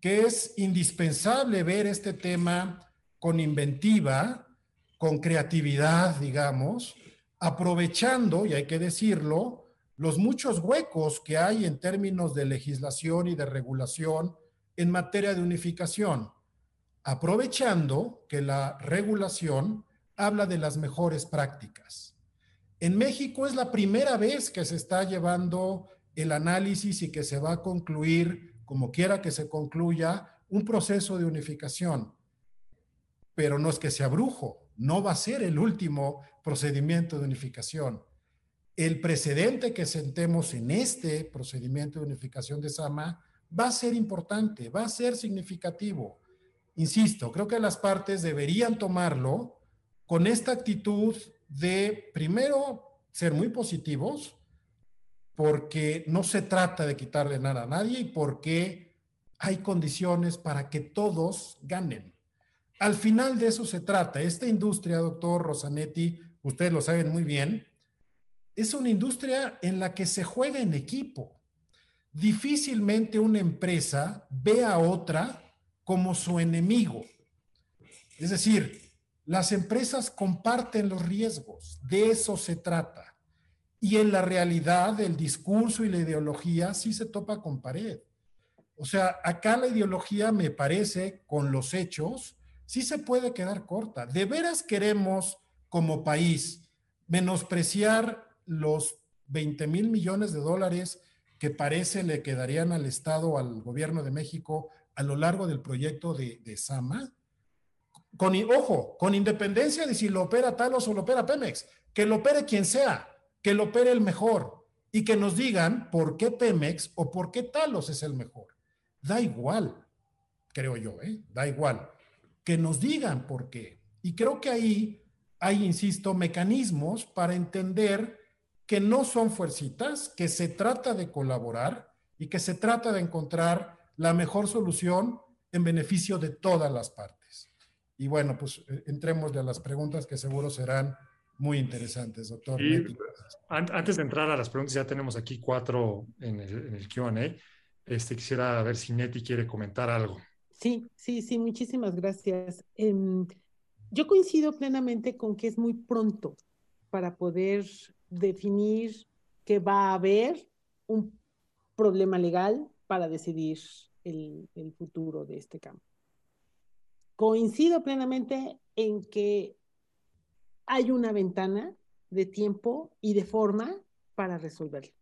que es indispensable ver este tema con inventiva, con creatividad, digamos, aprovechando, y hay que decirlo, los muchos huecos que hay en términos de legislación y de regulación en materia de unificación, aprovechando que la regulación habla de las mejores prácticas. En México es la primera vez que se está llevando el análisis y que se va a concluir, como quiera que se concluya, un proceso de unificación. Pero no es que sea brujo, no va a ser el último procedimiento de unificación. El precedente que sentemos en este procedimiento de unificación de SAMA va a ser importante, va a ser significativo. Insisto, creo que las partes deberían tomarlo con esta actitud de, primero, ser muy positivos, porque no se trata de quitarle nada a nadie y porque hay condiciones para que todos ganen. Al final de eso se trata. Esta industria, doctor Rosanetti, ustedes lo saben muy bien, es una industria en la que se juega en equipo. Difícilmente una empresa ve a otra como su enemigo. Es decir, las empresas comparten los riesgos, de eso se trata. Y en la realidad, el discurso y la ideología sí se topa con pared. O sea, acá la ideología me parece, con los hechos, sí se puede quedar corta. ¿De veras queremos como país menospreciar los 20 mil millones de dólares que parece le quedarían al Estado, al gobierno de México, a lo largo del proyecto de, de Sama? con, ojo, con independencia de si lo opera Talos o lo opera Pemex, que lo opere quien sea, que lo opere el mejor y que nos digan por qué Pemex o por qué Talos es el mejor. Da igual, creo yo, ¿eh? da igual. Que nos digan por qué. Y creo que ahí hay, insisto, mecanismos para entender que no son fuercitas, que se trata de colaborar y que se trata de encontrar la mejor solución en beneficio de todas las partes. Y bueno, pues eh, entremos a las preguntas que seguro serán muy interesantes, doctor. antes de entrar a las preguntas, ya tenemos aquí cuatro en el, en el QA. Este, quisiera ver si Neti quiere comentar algo. Sí, sí, sí, muchísimas gracias. Em, yo coincido plenamente con que es muy pronto para poder definir que va a haber un problema legal para decidir el, el futuro de este campo coincido plenamente en que hay una ventana de tiempo y de forma para resolverlo.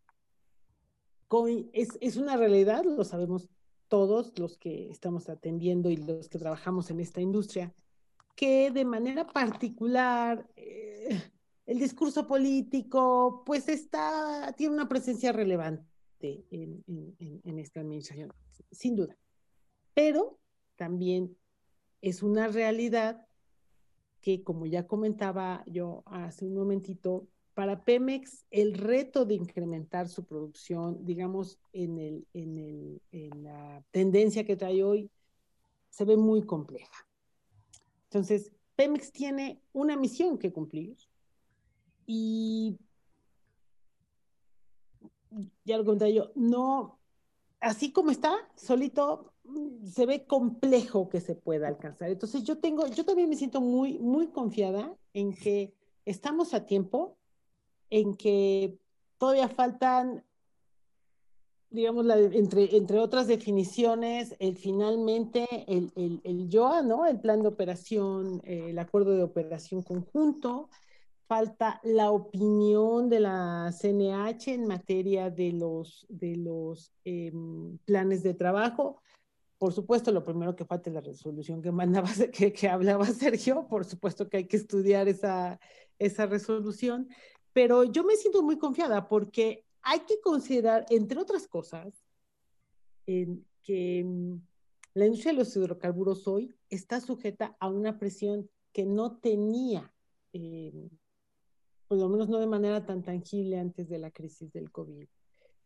Es, es, una realidad, lo sabemos todos los que estamos atendiendo y los que trabajamos en esta industria, que de manera particular eh, el discurso político pues está, tiene una presencia relevante en, esta administración, sin duda. Pero también es una realidad que, como ya comentaba yo hace un momentito, para Pemex el reto de incrementar su producción, digamos, en, el, en, el, en la tendencia que trae hoy, se ve muy compleja. Entonces, Pemex tiene una misión que cumplir y ya lo comenté yo, no, así como está, solito, se ve complejo que se pueda alcanzar. Entonces yo tengo, yo también me siento muy, muy confiada en que estamos a tiempo, en que todavía faltan, digamos, entre, entre otras definiciones, finalmente el, el, el YOA. El plan de operación, el acuerdo de operación conjunto, falta la opinión de la CNH en materia de los, de los em, planes de trabajo. Por supuesto, lo primero que falta es la resolución que mandaba, que, que hablaba Sergio. Por supuesto que hay que estudiar esa, esa resolución. Pero yo me siento muy confiada porque hay que considerar, entre otras cosas, en que mm, la industria de los hidrocarburos hoy está sujeta a una presión que no tenía, eh, por lo menos no de manera tan tangible antes de la crisis del COVID,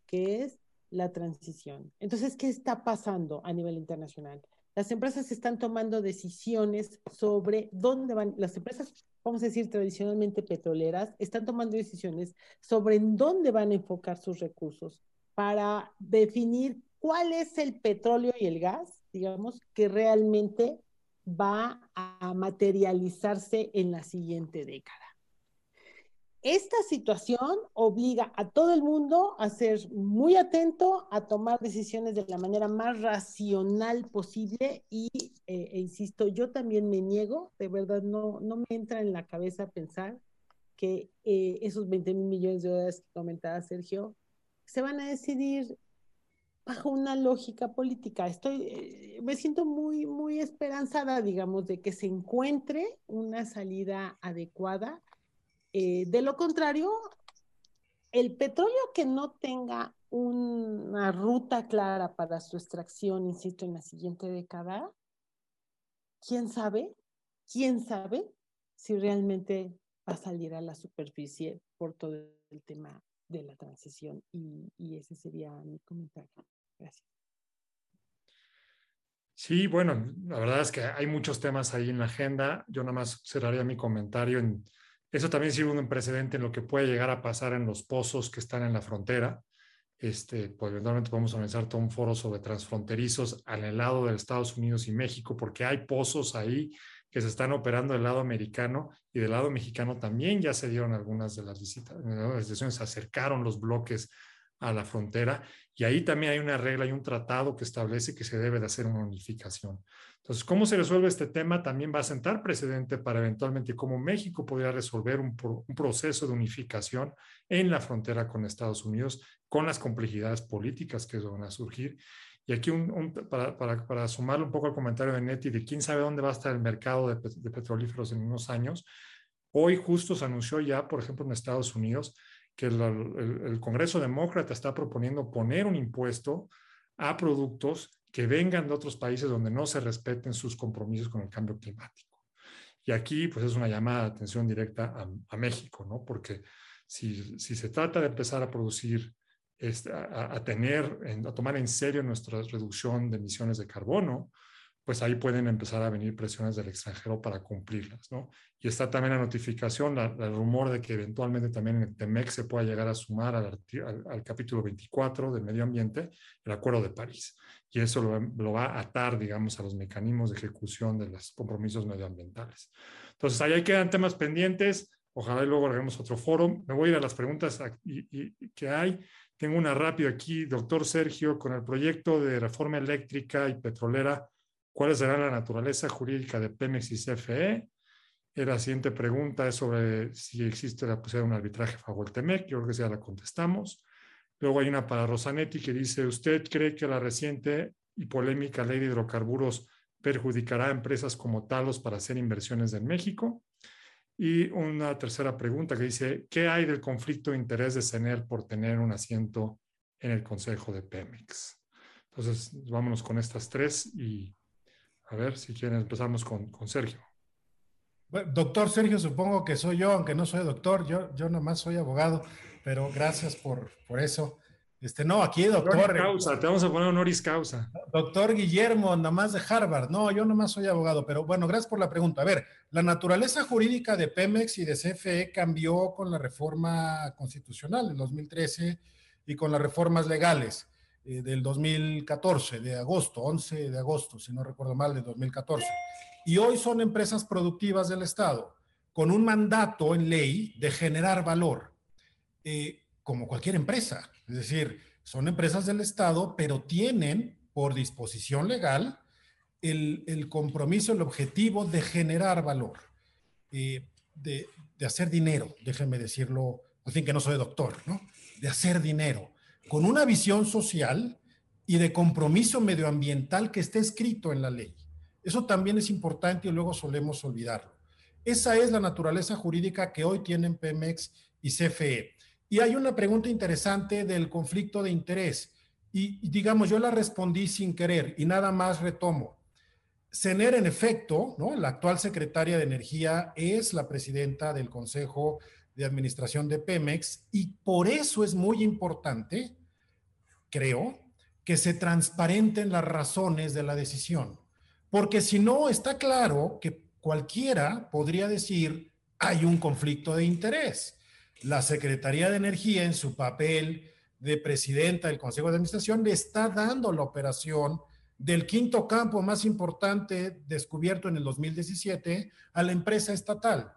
que es la transición. Entonces, ¿qué está pasando a nivel internacional? Las empresas están tomando decisiones sobre dónde van, las empresas, vamos a decir tradicionalmente petroleras, están tomando decisiones sobre en dónde van a enfocar sus recursos para definir cuál es el petróleo y el gas, digamos, que realmente va a materializarse en la siguiente década. Esta situación obliga a todo el mundo a ser muy atento, a tomar decisiones de la manera más racional posible y, eh, e insisto, yo también me niego, de verdad no, no me entra en la cabeza pensar que eh, esos 20 mil millones de dólares que comentaba Sergio se van a decidir bajo una lógica política. Estoy, eh, me siento muy, muy esperanzada, digamos, de que se encuentre una salida adecuada eh, de lo contrario, el petróleo que no tenga una ruta clara para su extracción, insisto, en la siguiente década, ¿quién sabe? ¿Quién sabe si realmente va a salir a la superficie por todo el tema de la transición? Y, ese sería mi comentario. Gracias. Sí, bueno, la verdad es que hay muchos temas ahí en la agenda. Yo nada más cerraría mi comentario en eso también sirve un precedente en lo que puede llegar a pasar en los pozos que están en la frontera. Este, pues eventualmente podemos organizar todo un foro sobre transfronterizos al lado de Estados Unidos y México, porque hay pozos ahí que se están operando del lado americano y del lado mexicano también ya se dieron algunas de las visitas, las decisiones, se acercaron los bloques a la frontera y ahí también hay una regla y un tratado que establece que se debe de hacer una unificación. Entonces, ¿cómo se resuelve este tema? También va a sentar precedente para eventualmente cómo México podría resolver un, proceso de unificación en la frontera con Estados Unidos, con las complejidades políticas que van a surgir. Y aquí, para, para, un poco al comentario de Neti de quién sabe dónde va a estar el mercado de, de petrolíferos en unos años, hoy justo se anunció ya, por ejemplo, en Estados Unidos, que el, el Congreso Demócrata está proponiendo poner un impuesto a productos que vengan de otros países donde no se respeten sus compromisos con el cambio climático. Y aquí, pues es una llamada de atención directa a, México, ¿no? Porque si, si, se trata de empezar a producir, este, a, a, tener, a tomar en serio nuestra reducción de emisiones de carbono, pues ahí pueden empezar a venir presiones del extranjero para cumplirlas, ¿no? Y está también la notificación, el rumor de que eventualmente también el TEMEC se pueda llegar a sumar al, capítulo 24 del medio ambiente, el Acuerdo de París. Y eso lo, va a atar, digamos, a los mecanismos de ejecución de los compromisos medioambientales. Entonces, ahí quedan temas pendientes. Ojalá y luego hagamos otro foro. Me voy a ir a las preguntas que hay. Tengo una rápida aquí, doctor Sergio, con el proyecto de reforma eléctrica y petrolera ¿Cuál será la naturaleza jurídica de Pemex y CFE? La siguiente pregunta es sobre si existe la posibilidad de un arbitraje favor TEMEC. Yo creo que ya la contestamos. Luego hay una para Rosanetti que dice, ¿usted cree que la reciente y polémica ley de hidrocarburos perjudicará a empresas como Talos para hacer inversiones en México? Y una tercera pregunta que dice, ¿qué hay del conflicto de interés de CENER por tener un asiento en el Consejo de Pemex? Entonces, vámonos con estas tres y a ver, si quieren, empezamos con, con Sergio. doctor Sergio, supongo que soy yo, aunque no soy doctor, yo, yo nomás soy abogado, pero gracias por, por eso. Este, no, aquí doctor. Honoris causa, te vamos a poner honoris causa. Doctor Guillermo, nomás de Harvard. No, yo nomás soy abogado, pero bueno, gracias por la pregunta. A ver, la naturaleza jurídica de Pemex y de CFE cambió con la reforma constitucional en 2013 y con las reformas legales. Eh, del 2014, de agosto, 11 de agosto, si no recuerdo mal, de 2014. Y hoy son empresas productivas del Estado, con un mandato en ley de generar valor, eh, como cualquier empresa. Es decir, son empresas del Estado, pero tienen por disposición legal el, el compromiso, el objetivo de generar valor, eh, de, de hacer dinero, déjenme decirlo, fin que no soy doctor, ¿no? De hacer dinero con una visión social y de compromiso medioambiental que esté escrito en la ley. Eso también es importante y luego solemos olvidarlo. Esa es la naturaleza jurídica que hoy tienen Pemex y CFE. Y hay una pregunta interesante del conflicto de interés. Y, digamos, yo la respondí sin querer y nada más retomo. CENER, en efecto, ¿no? la actual secretaria de Energía es la presidenta del Consejo de administración de Pemex y por eso es muy importante, creo, que se transparenten las razones de la decisión. Porque si no, está claro que cualquiera podría decir, hay un conflicto de interés. La Secretaría de Energía, en su papel de presidenta del Consejo de Administración, le está dando la operación del quinto campo más importante descubierto en el 2017 a la empresa estatal.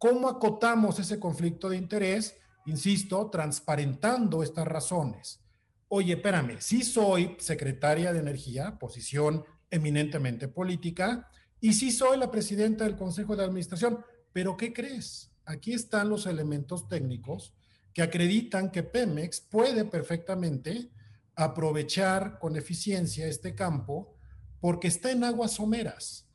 ¿Cómo acotamos ese conflicto de interés? Insisto, transparentando estas razones. Oye, espérame, sí soy secretaria de Energía, posición eminentemente política, y sí soy la presidenta del Consejo de Administración, pero ¿qué crees? Aquí están los elementos técnicos que acreditan que Pemex puede perfectamente aprovechar con eficiencia este campo porque está en aguas someras.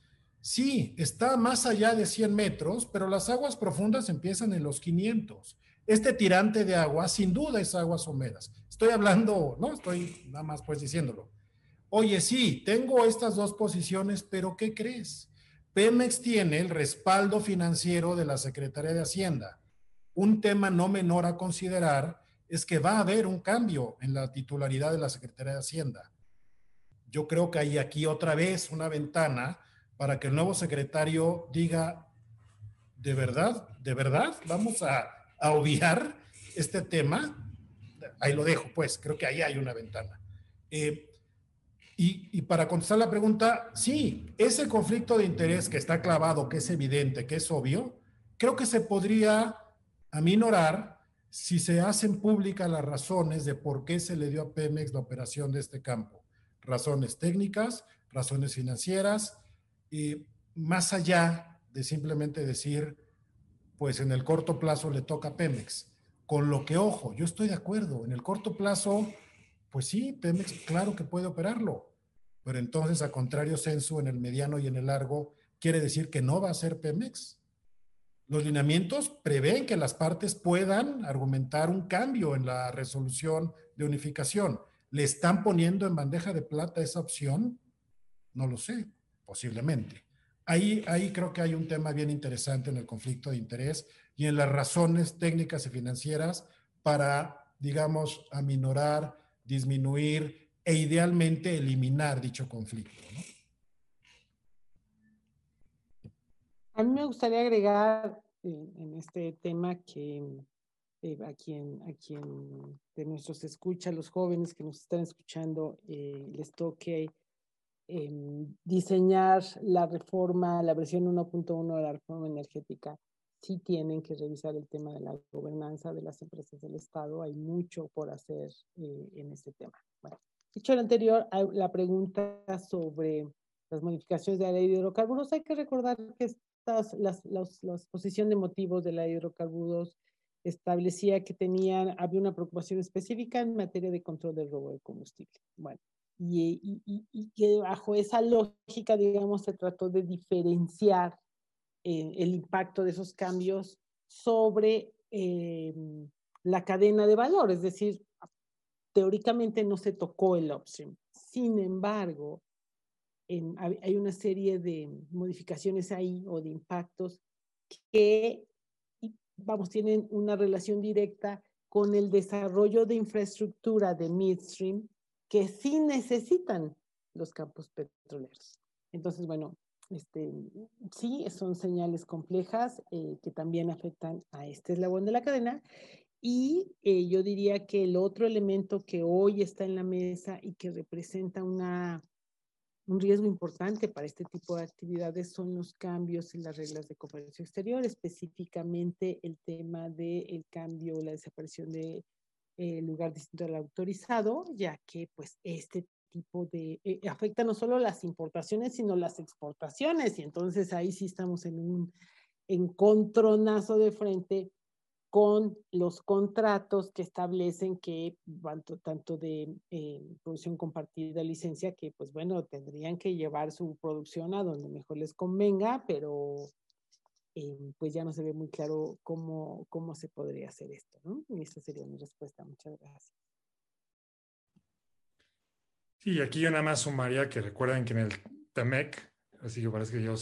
Sí, está más allá de 100 metros, pero las aguas profundas empiezan en los 500. Este tirante de agua, sin duda, es aguas someras. Estoy hablando, no estoy nada más pues diciéndolo. Oye, sí, tengo estas dos posiciones, pero ¿qué crees? Pemex tiene el respaldo financiero de la Secretaría de Hacienda. Un tema no menor a considerar es que va a haber un cambio en la titularidad de la Secretaría de Hacienda. Yo creo que hay aquí otra vez una ventana para que el nuevo secretario diga, de verdad, de verdad, vamos a, obviar este tema. Ahí lo dejo, pues, creo que ahí hay una ventana. Eh, y, y, para contestar la pregunta, sí, ese conflicto de interés que está clavado, que es evidente, que es obvio, creo que se podría aminorar si se hacen públicas las razones de por qué se le dio a Pemex la operación de este campo. Razones técnicas, razones financieras, y más allá de simplemente decir, pues en el corto plazo le toca a Pemex. Con lo que, ojo, yo estoy de acuerdo, en el corto plazo, pues sí, Pemex claro que puede operarlo, pero entonces a contrario censo en el mediano y en el largo, quiere decir que no va a ser Pemex. Los lineamientos prevén que las partes puedan argumentar un cambio en la resolución de unificación. ¿Le están poniendo en bandeja de plata esa opción? No lo sé, posiblemente. Ahí, ahí creo que hay un tema bien interesante en el conflicto de interés y en las razones técnicas y financieras para, digamos, aminorar, disminuir e idealmente eliminar dicho conflicto. A mí me gustaría agregar en, este tema que eh, a, quien, a quien de nuestros escucha, los jóvenes que nos están escuchando, eh, les toque em, diseñar la reforma, la versión 1.1 de la reforma energética, sí tienen que revisar el tema de la gobernanza de las empresas del Estado. Hay mucho por hacer eh, en este tema. Bueno, dicho lo anterior, la pregunta sobre las modificaciones de la ley de hidrocarburos, hay que recordar que las, la exposición de motivos de la hidrocarburos establecía que tenían, había una preocupación específica en materia de control del robo de combustible. Bueno, y, y, y que bajo esa lógica, digamos, se trató de diferenciar eh, el impacto de esos cambios sobre eh, la cadena de valor, es decir, teóricamente no se tocó el upstream. Sin embargo, hay una serie de modificaciones ahí o de impactos que, vamos, tienen una relación directa con el desarrollo de infraestructura de midstream que sí necesitan los campos petroleros. Entonces, bueno, este, sí, son señales complejas eh, que también afectan a este eslabón de la cadena. Y eh, yo diría que el otro elemento que hoy está en la mesa y que representa una un riesgo importante para este tipo de actividades son los cambios en las reglas de comercio exterior, específicamente el tema del cambio, la desaparición de eh, lugar distinto al autorizado, ya que pues este tipo de eh, afecta no solo las importaciones, sino las exportaciones, y entonces ahí sí estamos en un encontronazo de frente con los contratos que establecen que tanto, tanto de eh, producción compartida, licencia, que pues bueno, tendrían que llevar su producción a donde mejor les convenga, pero eh, pues ya no se ve muy claro cómo, cómo se podría hacer esto, ¿no? Y esa sería mi respuesta. Muchas gracias. Sí, aquí yo nada más sumaría que recuerden que en el TEMEC, así que parece que yo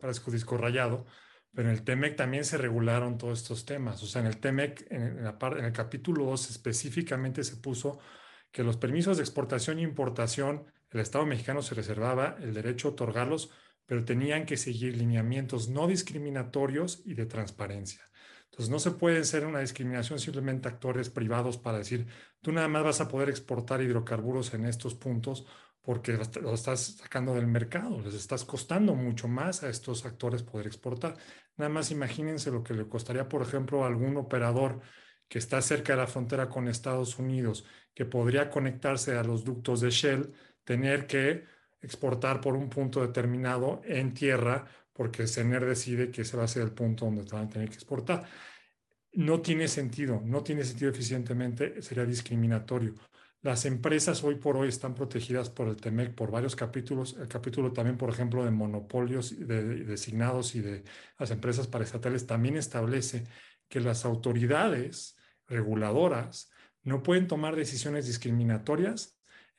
parezco disco rayado, pero en el TEMEC también se regularon todos estos temas. O sea, en el TEMEC, en, la en el capítulo 2 específicamente se puso que los permisos de exportación e importación, el Estado mexicano se reservaba el derecho a otorgarlos, pero tenían que seguir lineamientos no discriminatorios y de transparencia. Entonces, no se puede ser una discriminación simplemente actores privados para decir, tú nada más vas a poder exportar hidrocarburos en estos puntos porque lo estás sacando del mercado, les estás costando mucho más a estos actores poder exportar. Nada más imagínense lo que le costaría, por ejemplo, a algún operador que está cerca de la frontera con Estados Unidos, que podría conectarse a los ductos de Shell, tener que exportar por un punto determinado en tierra, porque CENER decide que ese va a ser el punto donde van a tener que exportar. No tiene sentido, no tiene sentido eficientemente, sería discriminatorio. Las empresas hoy por hoy están protegidas por el TEMEC por varios capítulos. El capítulo también, por ejemplo, de monopolios de, designados y de las empresas paraestatales también establece que las autoridades reguladoras no pueden tomar decisiones discriminatorias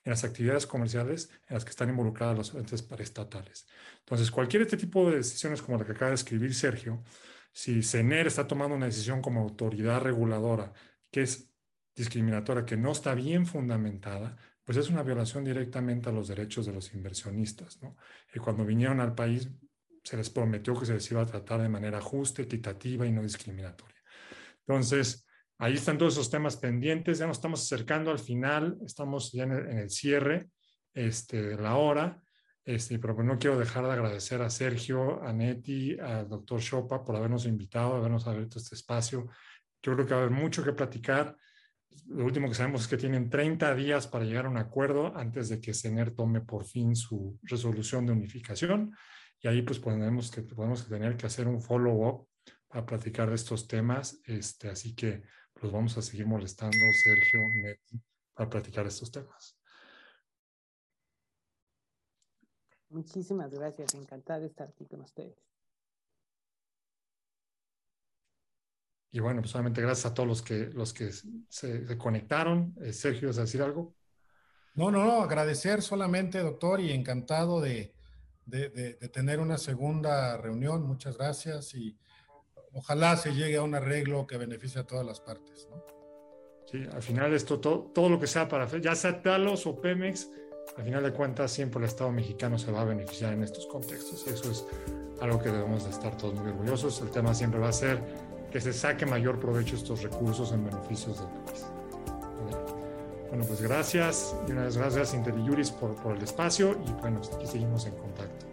en las actividades comerciales en las que están involucradas los entes paraestatales. Entonces, cualquier este tipo de decisiones como la que acaba de escribir Sergio, si CENER está tomando una decisión como autoridad reguladora que es discriminatoria que no está bien fundamentada, pues es una violación directamente a los derechos de los inversionistas. ¿no? Y cuando vinieron al país, se les prometió que se les iba a tratar de manera justa, equitativa y no discriminatoria. Entonces, ahí están todos esos temas pendientes, ya nos estamos acercando al final, estamos ya en el, cierre este, de la hora, este, pero pues no quiero dejar de agradecer a Sergio, a Neti, al doctor Chopa por habernos invitado, habernos abierto este espacio. Yo creo que va a haber mucho que platicar lo último que sabemos es que tienen 30 días para llegar a un acuerdo antes de que CENER tome por fin su resolución de unificación. Y ahí pues podemos, que, podemos tener que hacer un follow-up para platicar de estos temas. Este, así que los vamos a seguir molestando, Sergio, Neti, para platicar de estos temas. Muchísimas gracias. Encantada de estar aquí con ustedes. Y bueno, pues solamente gracias a todos los que, los que se, conectaron. Eh, Sergio, ¿vas a decir algo? No, no, no, agradecer solamente, doctor, y encantado de, de, de, tener una segunda reunión. Muchas gracias y ojalá se llegue a un arreglo que beneficie a todas las partes. ¿no? Sí, al final esto, todo, todo lo que sea para, ya sea Talos o Pemex, al final de cuentas siempre el Estado mexicano se va a beneficiar en estos contextos. Y eso es algo que debemos de estar todos muy orgullosos. El tema siempre va a ser que se saque mayor provecho estos recursos en beneficios del país. Bueno, pues gracias y una vez gracias Interiuris por, por el espacio y bueno, aquí seguimos en contacto.